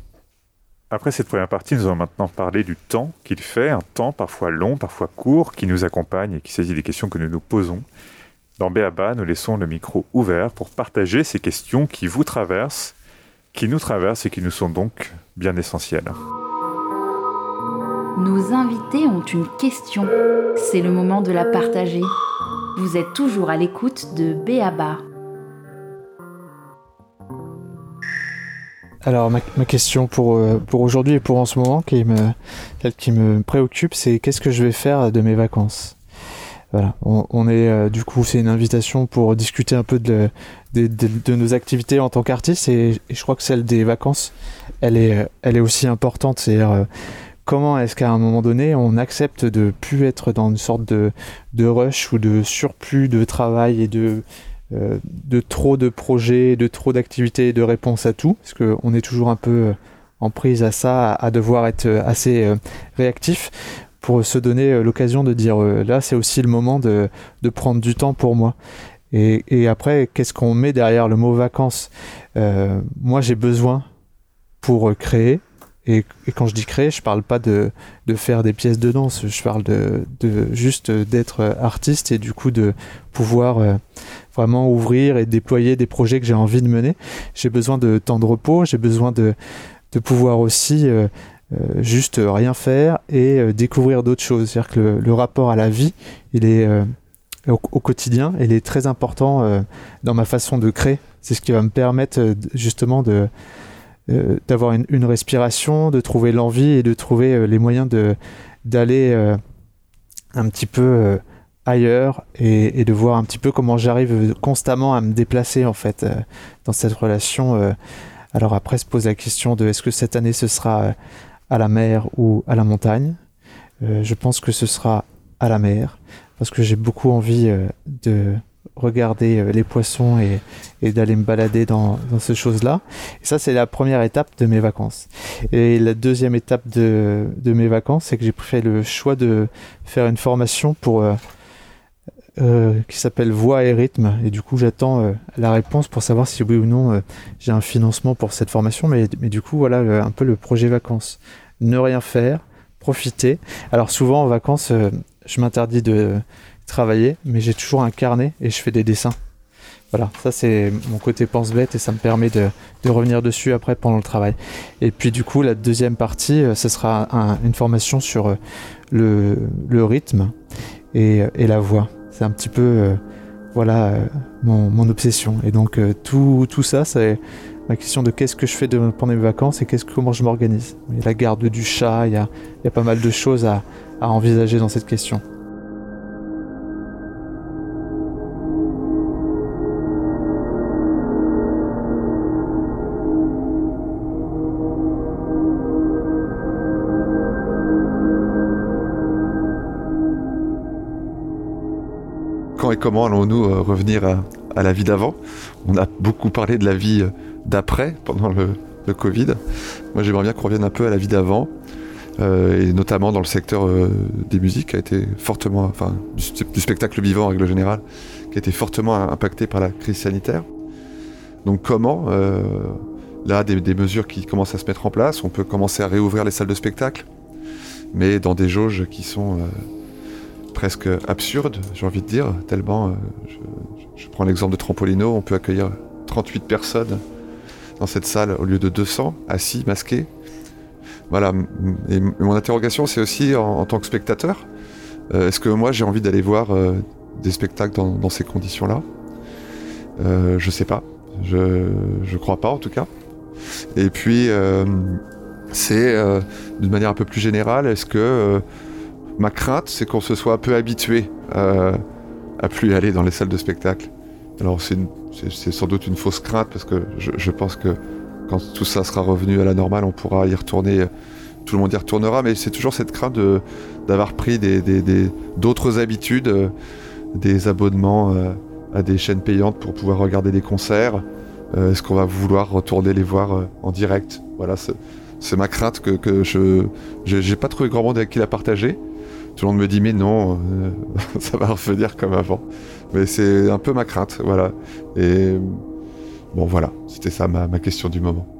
Après cette première partie, nous allons maintenant parler du temps qu'il fait, un temps parfois long, parfois court, qui nous accompagne et qui saisit des questions que nous nous posons. Dans Béaba, nous laissons le micro ouvert pour partager ces questions qui vous traversent, qui nous traversent et qui nous sont donc bien essentielles. Nos invités ont une question. C'est le moment de la partager. Vous êtes toujours à l'écoute de Béaba. Alors ma, ma, question pour, euh, pour aujourd'hui et pour en ce moment, qui me, celle qui me préoccupe, c'est qu'est-ce que je vais faire de mes vacances? On, est euh, du coup c'est une invitation pour discuter un peu de, nos activités en tant qu'artiste et, et, je crois que celle des vacances, elle est, est aussi importante. Euh, comment est-ce qu'à un moment donné on accepte de plus être dans une sorte de, rush ou de surplus de travail et de euh, trop de projets, de trop d'activités, de réponses à tout, parce qu'on est toujours un peu en prise à ça, à devoir être assez réactif pour se donner euh, l'occasion de dire euh, là c'est aussi le moment de, de, prendre du temps pour moi. Et, après, qu'est-ce qu'on met derrière le mot vacances? Euh, Moi j'ai besoin pour créer. Et, quand je dis créer, je parle pas de, de faire des pièces de danse, je parle de, de juste d'être artiste et du coup de pouvoir vraiment ouvrir et déployer des projets que j'ai envie de mener. J'ai besoin de temps de repos, j'ai besoin de, de pouvoir aussi juste rien faire et découvrir d'autres choses. C'est-à-dire que le, rapport à la vie, il est au, quotidien, il est très important dans ma façon de créer. C'est ce qui va me permettre justement de d'avoir une, respiration, de trouver l'envie et de trouver les moyens de d'aller un petit peu ailleurs et, de voir un petit peu comment j'arrive constamment à me déplacer en fait euh, dans cette relation. Euh. alors après se pose la question de est-ce que cette année ce sera euh, à la mer ou à la montagne. je pense que ce sera à la mer parce que j'ai beaucoup envie de regarder les poissons et, d'aller me balader dans, ces choses-là. Et ça, c'est la première étape de mes vacances. Et la deuxième étape de mes vacances, c'est que j'ai fait le choix de faire une formation pour euh, qui s'appelle Voix et rythme. Et du coup, j'attends euh, la réponse pour savoir si oui ou non euh, j'ai un financement pour cette formation. Mais, mais du coup, voilà un peu le projet vacances. Ne rien faire, profiter. Alors souvent en vacances, je m'interdis de travailler, mais j'ai toujours un carnet et je fais des dessins. Voilà, ça c'est mon côté pense-bête et ça me permet de, de, revenir dessus après pendant le travail. Et puis du coup, la deuxième partie, ce sera une formation sur le, le rythme et, et la voix. C'est un petit peu euh, voilà euh, mon, obsession. Et donc euh, tout, tout ça, c'est ma question de qu'est-ce que je fais pendant mes vacances et qu'est-ce, comment je m'organise. Il y a la garde du chat, il y a, pas mal de choses à envisager dans cette question. Comment allons-nous euh, revenir à, la vie d'avant? On a beaucoup parlé de la vie euh, d'après, pendant le, Covid. Moi, j'aimerais bien qu'on revienne un peu à la vie d'avant, euh, et notamment dans le secteur des musiques, qui a été fortement, enfin, du, spectacle vivant en règle générale, qui a été fortement impacté par la crise sanitaire. Donc, comment Là, des, des, mesures qui commencent à se mettre en place, on peut commencer à réouvrir les salles de spectacle, mais dans des jauges qui sont presque absurde, j'ai envie de dire, tellement, euh, je, prends l'exemple de Trampolino, on peut accueillir 38 personnes dans cette salle au lieu de 200, assis, masqués. Voilà, et mon interrogation c'est aussi en, tant que spectateur, euh, est-ce que moi j'ai envie d'aller voir euh, des spectacles dans, ces conditions-là? Je sais pas, je, je crois pas en tout cas. Et puis, c'est d'une manière un peu plus générale, est-ce que Ma crainte, c'est qu'on se soit un peu habitué euh, à plus aller dans les salles de spectacle. Alors c'est sans doute une fausse crainte parce que je, pense que quand tout ça sera revenu à la normale, on pourra y retourner. Tout le monde y retournera, mais c'est toujours cette crainte d'avoir pris d'autres des, habitudes, euh, des abonnements euh, à des chaînes payantes pour pouvoir regarder des concerts. Est-ce qu'on va vouloir retourner les voir en direct? Voilà, c'est ma crainte que, que je n'ai pas trouvé grand monde avec qui la partager tout le monde me dit mais non, euh, [LAUGHS] ça va revenir comme avant. Mais c'est un peu ma crainte, voilà. Et bon voilà, c'était ça ma question du moment.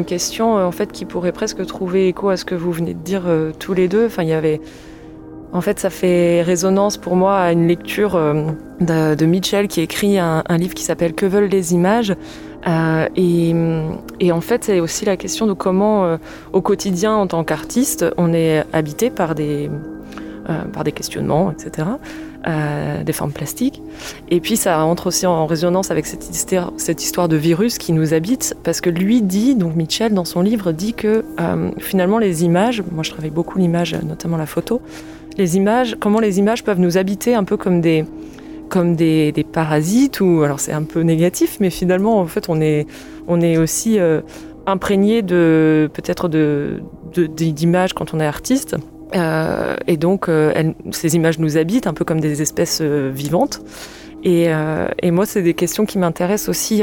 Une question euh, en fait qui pourrait presque trouver écho à ce que vous venez de dire euh, tous les deux. Enfin, il y avait en fait, ça fait résonance pour moi à une lecture euh, de, Mitchell qui écrit un, livre qui s'appelle Que veulent les images et, en fait, c'est aussi la question de comment, au quotidien, en tant qu'artiste, on est habité par des, par des questionnements, etc. Euh, des formes plastiques. Et puis ça entre aussi en résonance avec cette histoire, cette histoire de virus qui nous habite, parce que lui dit, donc Mitchell dans son livre dit que euh, finalement les images, moi je travaille beaucoup l'image, notamment la photo, les images, comment les images peuvent nous habiter un peu comme des comme des, parasites ou alors c'est un peu négatif, mais finalement en fait on est on est aussi euh, imprégné de peut-être de d'images quand on est artiste euh, et donc, euh, ces images nous habitent un peu comme des espèces euh, vivantes. Et, moi, c'est des questions qui m'intéressent aussi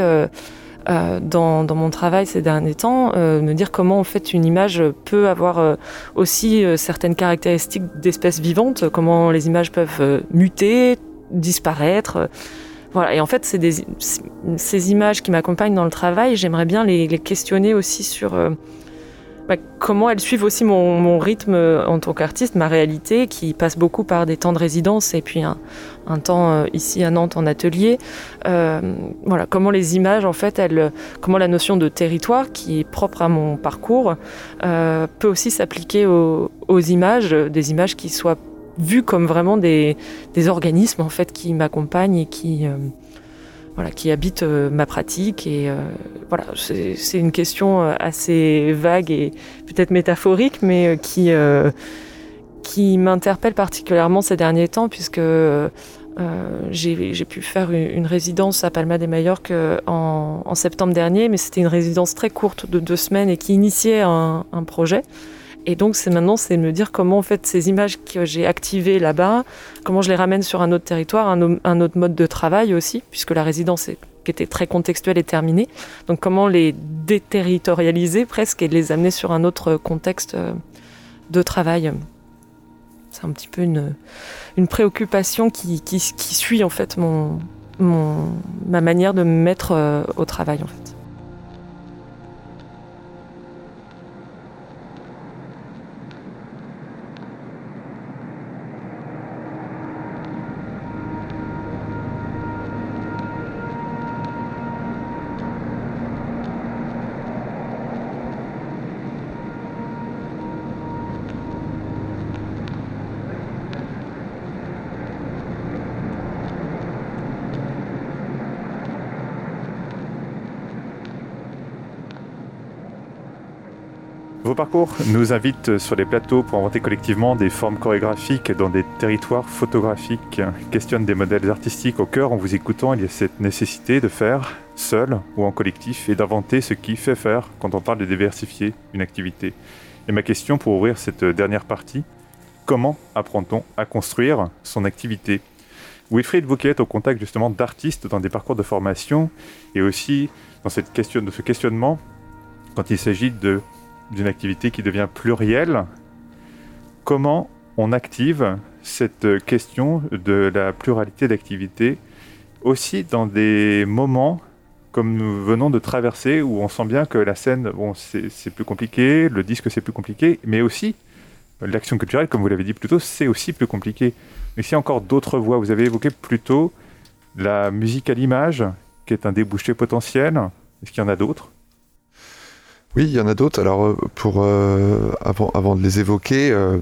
dans, mon travail ces derniers temps, me dire comment en fait une image peut avoir aussi certaines caractéristiques d'espèces vivantes, comment les images peuvent muter, disparaître. voilà, et en fait, c'est ces images qui m'accompagnent dans le travail, j'aimerais bien les, questionner aussi sur bah, comment elles suivent aussi mon, rythme en tant qu'artiste, ma réalité, qui passe beaucoup par des temps de résidence et puis un, temps euh, ici à Nantes en atelier. Euh, voilà, comment les images, en fait, comment la notion de territoire, qui est propre à mon parcours, peut aussi s'appliquer aux, images, des images qui soient vu comme vraiment des, organismes en fait qui m'accompagnent et qui euh, voilà qui habitent euh, ma pratique et euh, voilà c'est une question assez vague et peut-être métaphorique mais qui qui m'interpelle particulièrement ces derniers temps puisque j'ai pu faire une, résidence à Palma de Mallorca en, septembre dernier, mais c'était une résidence très courte de deux semaines et qui initiait un projet. Et donc, c'est maintenant, c'est me dire comment, en fait, ces images que j'ai activées là-bas, comment je les ramène sur un autre territoire, un, autre mode de travail aussi, puisque la résidence qui était très contextuelle est terminée. Donc, comment les déterritorialiser presque et les amener sur un autre contexte euh, de travail. C'est un petit peu une, préoccupation qui, suit, en fait, mon, ma manière de me mettre euh, au travail. Parcours nous invitent sur les plateaux pour inventer collectivement des formes chorégraphiques dans des territoires photographiques, questionnent des modèles artistiques au cœur en vous écoutant. Il y a cette nécessité de faire seul ou en collectif et d'inventer ce qui fait faire quand on parle de diversifier une activité. Et ma question pour ouvrir cette dernière partie, comment apprend-on à construire son activité? Wilfried, vous qui êtes au contact justement d'artistes dans des parcours de formation et aussi dans cette question, de ce questionnement quand il s'agit de d'une activité qui devient plurielle, comment on active cette question de la pluralité d'activités aussi dans des moments comme nous venons de traverser où on sent bien que la scène, bon, c'est plus compliqué, le disque c'est plus compliqué, mais aussi l'action culturelle, comme vous l'avez dit plus tôt, c'est aussi plus compliqué. Mais s'il y a encore d'autres voies, vous avez évoqué plutôt la musique à l'image, qui est un débouché potentiel. Est-ce qu'il y en a d'autres? Oui, il y en a d'autres. Alors, euh, pour euh, avant, de les évoquer, euh,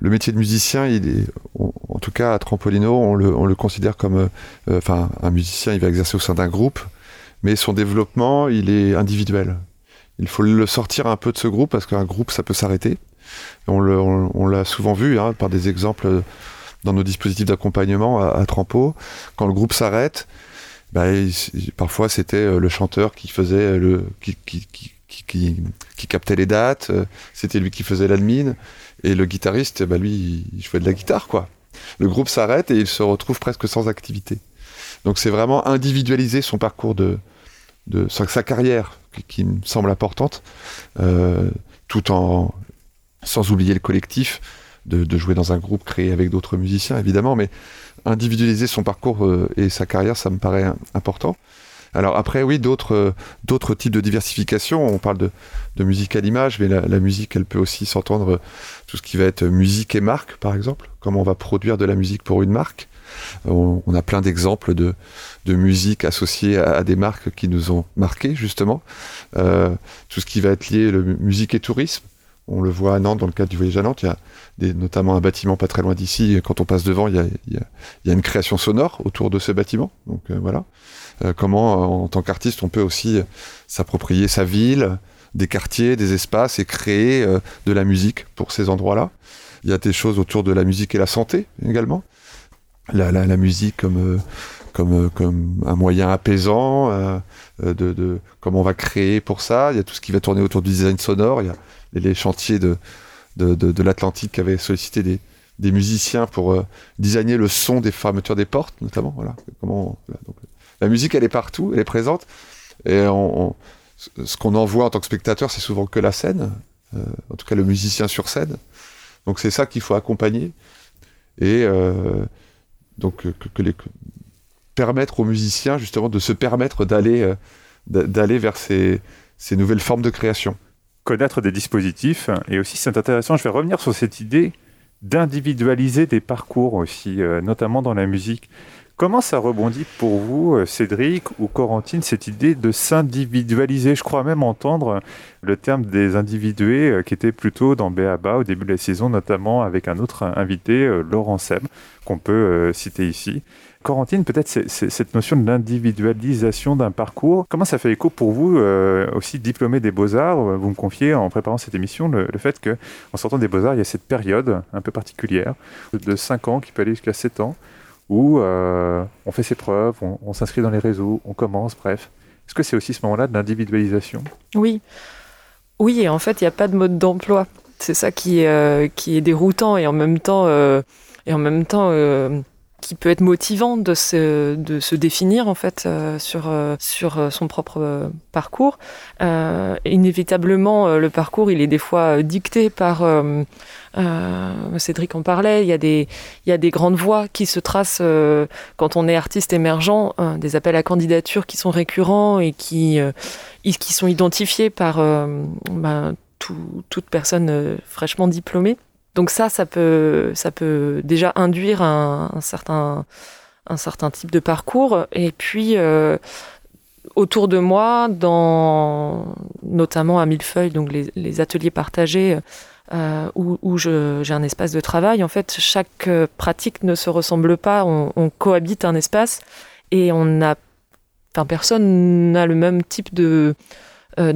le métier de musicien, il est, en tout cas à Trampolino, on le, on le considère comme, enfin, un musicien, il va exercer au sein d'un groupe, mais son développement, il est individuel. Il faut le sortir un peu de ce groupe parce qu'un groupe, ça peut s'arrêter. On, on, l'a souvent vu hein, par des exemples dans nos dispositifs d'accompagnement à, à Trampo. Quand le groupe s'arrête, bah, parfois c'était le chanteur qui faisait le qui, qui, qui, qui, captait les dates, euh, c'était lui qui faisait l'admin, et le guitariste, bah lui, il jouait de la guitare, quoi. Le groupe s'arrête et il se retrouve presque sans activité. Donc c'est vraiment individualiser son parcours de, de sa, carrière qui, me semble importante, euh, tout en sans oublier le collectif, de, de, jouer dans un groupe créé avec d'autres musiciens évidemment, mais individualiser son parcours euh, et sa carrière, ça me paraît important. Alors après, oui, d'autres d'autres types de diversification. On parle de, musique à l'image, mais la, musique, elle peut aussi s'entendre tout ce qui va être musique et marque, par exemple. Comment on va produire de la musique pour une marque? On, a plein d'exemples de, de musique associée à, des marques qui nous ont marqués, justement. Euh, tout ce qui va être lié, le musique et tourisme. On le voit à Nantes, dans le cadre du voyage à Nantes, il y a des, notamment un bâtiment pas très loin d'ici. Quand on passe devant, il y, a, une création sonore autour de ce bâtiment. Donc euh, voilà. Euh, comment, euh, en tant qu'artiste, on peut aussi s'approprier sa ville, des quartiers, des espaces et créer euh, de la musique pour ces endroits-là. Il y a des choses autour de la musique et la santé également. La, musique comme, un moyen apaisant, de, comment on va créer pour ça. Il y a tout ce qui va tourner autour du design sonore. Les, chantiers de, de, de, l'Atlantique qui avaient sollicité des, des musiciens pour designer le son des fermetures des portes, notamment. Voilà. Comment, la musique, elle est partout, elle est présente. Et ce qu'on en voit en tant que spectateur, c'est souvent que la scène, euh, en tout cas le musicien sur scène. Donc c'est ça qu'il faut accompagner. Et euh, donc que, permettre aux musiciens justement de se permettre d'aller d'aller vers ces, ces nouvelles formes de création. Connaître des dispositifs, et aussi c'est intéressant, je vais revenir sur cette idée d'individualiser des parcours aussi, notamment dans la musique. Comment ça rebondit pour vous, euh, Cédric ou Corentine, cette idée de s'individualiser? Je crois même entendre le terme des individués euh, qui était plutôt dans Béaba au début de la saison, notamment avec un autre invité, euh, Laurent Seb, qu'on peut citer ici. Corentine, peut-être cette notion de l'individualisation d'un parcours, comment ça fait écho pour vous, aussi diplômé des beaux-arts Vous me confiez en préparant cette émission le, le fait qu'en sortant des beaux-arts, il y a cette période un peu particulière de 5 ans qui peut aller jusqu'à 7 ans, où euh, on fait ses preuves, on, s'inscrit dans les réseaux, on commence, bref. Est-ce que c'est aussi ce moment-là de l'individualisation? Oui. Oui, et en fait, il n'y a pas de mode d'emploi. C'est ça qui, euh, est déroutant et en même temps, euh, et en même temps qui peut être motivant de se, de se définir en fait sur, sur son propre parcours. inévitablement, le parcours, il est des fois dicté par euh, Cédric en parlait, il y, a des, il y a des grandes voies qui se tracent euh, quand on est artiste émergent, euh, des appels à candidature qui sont récurrents et qui, qui sont identifiés par bah, toute personne fraîchement diplômée. Donc ça, ça peut, ça peut déjà induire un, certain, un certain type de parcours. Et puis, autour de moi, dans, notamment à Millefeuille, donc les, ateliers partagés, euh, où, j'ai un espace de travail. En fait, chaque euh, pratique ne se ressemble pas. On, cohabite un espace et on a, enfin, personne n'a le même type de euh.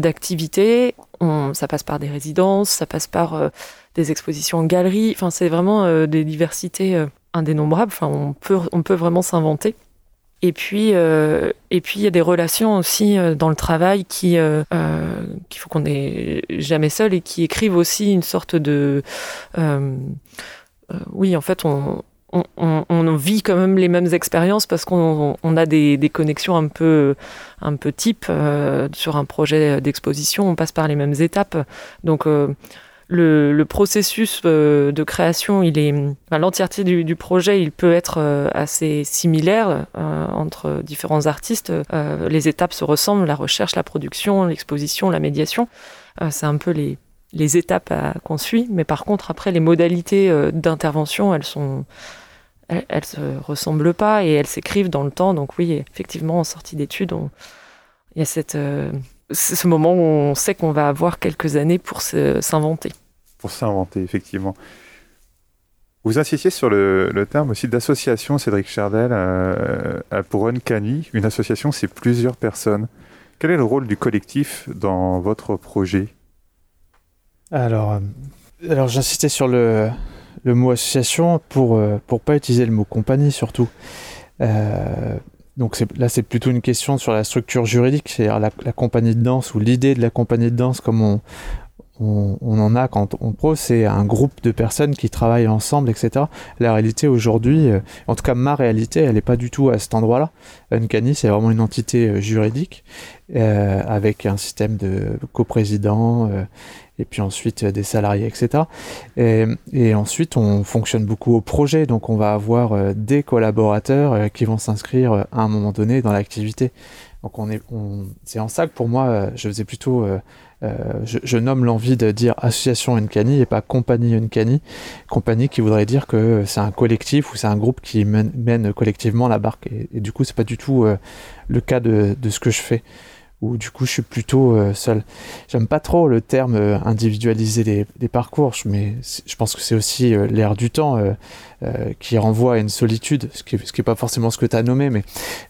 Ça passe par des résidences, ça passe par des expositions en galerie. Enfin, c'est vraiment des diversités indénombrables. Enfin, on peut, vraiment s'inventer. Et puis, euh, et puis il y a des relations aussi euh, dans le travail qui euh, qu'il faut qu'on n'ait jamais seul et qui écrivent aussi une sorte de oui en fait on, on, vit quand même les mêmes expériences parce qu'on on a des, des, connexions un peu un peu type sur un projet d'exposition on passe par les mêmes étapes donc le, processus euh, de création, il est, l'entièreté du, projet, il peut être euh, assez similaire euh, entre différents artistes. les étapes se ressemblent, la recherche, la production, l'exposition, la médiation. c'est un peu les, les étapes qu'on suit, mais par contre, après, les modalités d'intervention, elles sont, elles, se ressemblent pas et elles s'écrivent dans le temps. Donc oui, effectivement, en sortie d'études, il y a cette c'est ce moment où on sait qu'on va avoir quelques années pour s'inventer. Pour s'inventer, effectivement. Vous insistiez sur le, terme aussi d'association, Cédric Chardel, euh, pour Uncanny. Une association, c'est plusieurs personnes. Quel est le rôle du collectif dans votre projet? Alors, euh, alors j'insistais sur le, le, mot association pour ne euh, pas utiliser le mot compagnie surtout. Donc là, c'est plutôt une question sur la structure juridique, c'est-à-dire la, compagnie de danse ou l'idée de la compagnie de danse comme on, en a quand on pro, c'est un groupe de personnes qui travaillent ensemble, etc. La réalité aujourd'hui, euh, en tout cas ma réalité, elle n'est pas du tout à cet endroit-là. Uncanny, c'est vraiment une entité euh, juridique euh, avec un système de coprésident et puis ensuite des salariés, etc. Et, ensuite, on fonctionne beaucoup au projet, donc on va avoir des collaborateurs qui vont s'inscrire à un moment donné dans l'activité. Donc on est, c'est en ça que pour moi, je faisais plutôt euh, je, nomme l'envie de dire association Uncanny et pas compagnie Uncanny. Compagnie qui voudrait dire que c'est un collectif ou c'est un groupe qui mène, collectivement la barque. Et, du coup, c'est pas du tout euh, le cas de, ce que je fais où du coup je suis plutôt euh, seul. J'aime pas trop le terme individualiser les, parcours, mais je pense que c'est aussi l'air du temps. Euh, qui renvoie à une solitude, ce qui n'est est pas forcément ce que tu as nommé, mais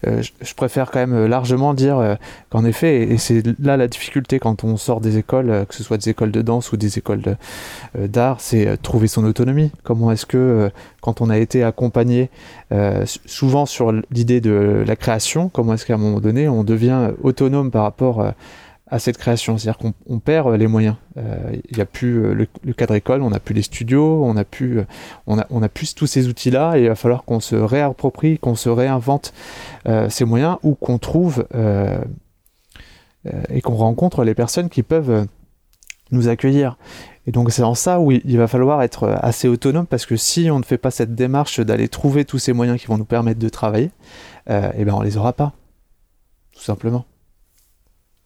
euh, je, préfère quand même largement dire euh, qu'en effet, et, c'est là la difficulté quand on sort des écoles, que ce soit des écoles de danse ou des écoles d'art, c'est trouver son autonomie. Comment est-ce que, quand on a été accompagné souvent sur l'idée de la création, comment est-ce qu'à un moment donné, on devient autonome par rapport à cette création. C'est-à-dire qu'on perd les moyens. Euh, il n'y a plus euh, le, cadre école, on n'a plus les studios, on n'a plus, euh, a, plus tous ces outils-là et il va falloir qu'on se réapproprie, qu'on se réinvente ces moyens ou qu'on trouve et qu'on rencontre les personnes qui peuvent nous accueillir. Et donc c'est en ça où il va falloir être assez autonome parce que si on ne fait pas cette démarche d'aller trouver tous ces moyens qui vont nous permettre de travailler, euh, eh ben on les aura pas, tout simplement.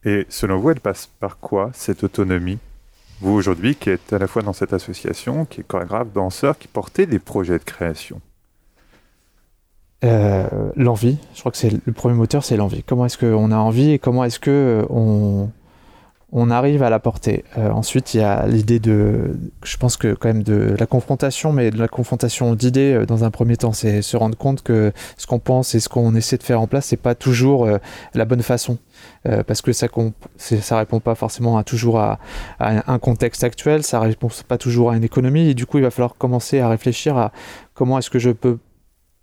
Et selon vous, elle passe par quoi cette autonomie? Vous aujourd'hui, qui êtes à la fois dans cette association, qui est chorégraphe, danseur, qui portez des projets de création. Euh, l'envie, je crois que c'est le premier moteur, c'est l'envie. Comment est-ce qu'on a envie et comment est-ce que on, on arrive à la porter? Euh, ensuite, il y a l'idée de, je pense que quand même de la confrontation, mais de la confrontation d'idées euh, dans un premier temps, c'est se rendre compte que ce qu'on pense et ce qu'on essaie de faire en place, c'est pas toujours euh, la bonne façon, parce que ça ça répond pas forcément à toujours à, un contexte actuel, ça répond pas toujours à une économie, et du coup, il va falloir commencer à réfléchir à comment est-ce que je peux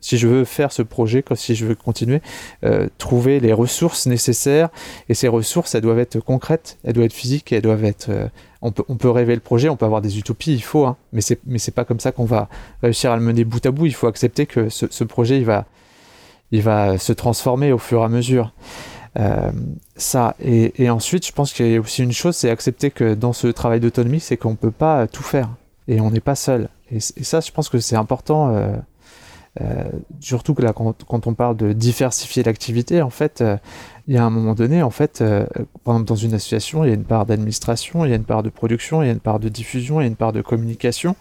si je veux faire ce projet, si je veux continuer, euh, trouver les ressources nécessaires. Et ces ressources, elles doivent être concrètes, elles doivent être physiques, elles doivent être. Euh, on, peut, rêver le projet, on peut avoir des utopies, il faut, hein, mais c'est mais pas comme ça qu'on va réussir à le mener bout à bout. Il faut accepter que ce, projet, il va se transformer au fur et à mesure. Euh, ça et, ensuite, je pense qu'il y a aussi une chose, c'est accepter que dans ce travail d'autonomie, c'est qu'on peut pas tout faire et on n'est pas seul. Et, ça, je pense que c'est important. Euh, surtout que là, quand, on parle de diversifier l'activité, en fait, euh, il y a un moment donné, en fait, euh, par exemple, dans une association, il y a une part d'administration, il y a une part de production, il y a une part de diffusion, il y a une part de communication,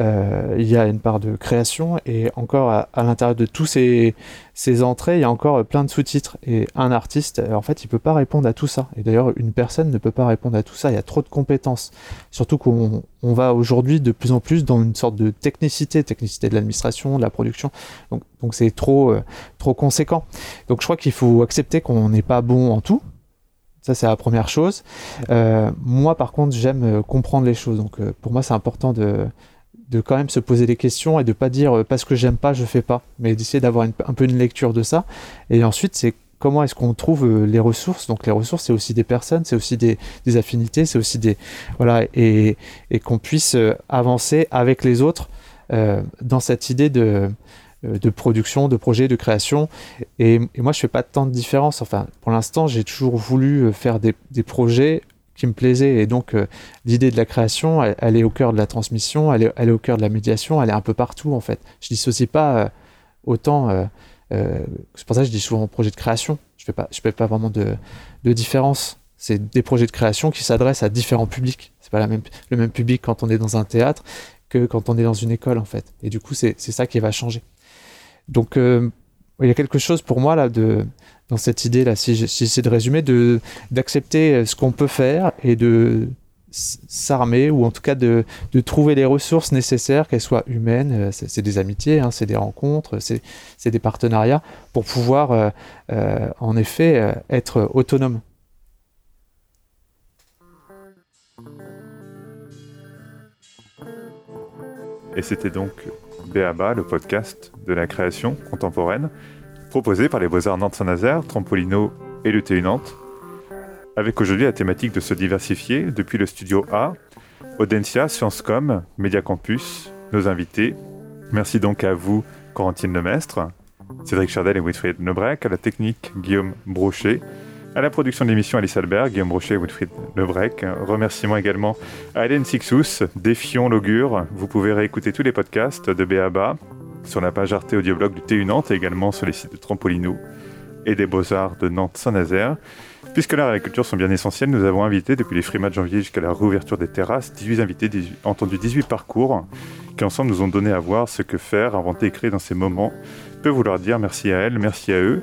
euh, il y a une part de création, et encore à, à l'intérieur de tous ces, ces, entrées, il y a encore plein de sous-titres. Et un artiste, en fait, il peut pas répondre à tout ça. Et d'ailleurs, une personne ne peut pas répondre à tout ça. Il y a trop de compétences. Surtout qu'on on va aujourd'hui de plus en plus dans une sorte de technicité, technicité de l'administration, de la production. Donc, donc c'est trop, euh, trop conséquent. Donc je crois qu'il faut accepter qu'on n'est pas bon en tout. Ça, c'est la première chose. Euh, moi, par contre, j'aime euh, comprendre les choses. Donc pour moi, c'est important de, de quand même se poser des questions et de pas dire parce que j'aime pas, je fais pas, mais d'essayer d'avoir un peu une lecture de ça. Et ensuite, c'est comment est-ce qu'on trouve les ressources Donc les ressources, c'est aussi des personnes, c'est aussi des, affinités, c'est aussi des voilà et, et qu'on puisse avancer avec les autres dans cette idée de de production, de projet, de création. Et, moi, je fais pas tant de différence. Enfin, pour l'instant, j'ai toujours voulu euh, faire des, projets qui me plaisaient. Et donc, euh, l'idée de la création, elle, est au cœur de la transmission, elle est, au cœur de la médiation, elle est un peu partout, en fait. Je dissocie pas autant. c'est pour ça que je dis souvent projet de création. Je fais pas, je fais pas vraiment de, différence. C'est des projets de création qui s'adressent à différents publics. C'est pas le même public quand on est dans un théâtre que quand on est dans une école, en fait. Et du coup, c'est ça qui va changer. Donc, euh, il y a quelque chose pour moi là de dans cette idée là, si j'essaie de résumer, de d'accepter euh, ce qu'on peut faire et de s'armer ou en tout cas de, de, trouver les ressources nécessaires, qu'elles soient humaines, euh, c'est des amitiés, hein, c'est des rencontres, c'est des partenariats, pour pouvoir en effet être autonome. Et c'était donc Le podcast de la création contemporaine, proposé par les Beaux-Arts Nantes-Saint-Nazaire, Trampolino et le TU Nantes, avec aujourd'hui la thématique de se diversifier depuis le studio A, Audencia, Sciencescom, Media Campus, nos invités. Merci donc à vous, Corentine Lemestre, Cédric Chardel et Wilfried Nebrec, à la technique Guillaume Brochet, à la production de l'émission Alice Albert, Guillaume Brochet et Wilfried Lebrec. Remerciements également à Hélène Sixous, Défions l'augure. Vous pouvez réécouter tous les podcasts de Béaba sur la page Arte Audioblog du TU Nantes et également sur les sites de Trampolino et des Beaux-Arts de Nantes-Saint-Nazaire. Puisque l'art et la culture sont bien essentiels, nous avons invité depuis les frimas de janvier jusqu'à la réouverture des terrasses 18 invités, entendu 18 parcours, qui ensemble nous ont donné à voir ce que faire, inventer et créer dans ces moments peut vouloir dire merci à elles, merci à eux.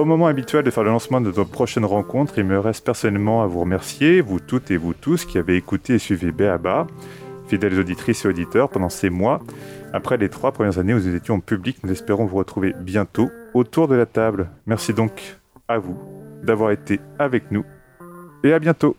Au moment habituel de faire le lancement de notre prochaine rencontre, il me reste personnellement à vous remercier, vous toutes et vous tous qui avez écouté et suivi Béaba, fidèles auditrices et auditeurs pendant ces mois. Après les trois premières années où nous étions en public, nous espérons vous retrouver bientôt autour de la table. Merci donc à vous d'avoir été avec nous et à bientôt.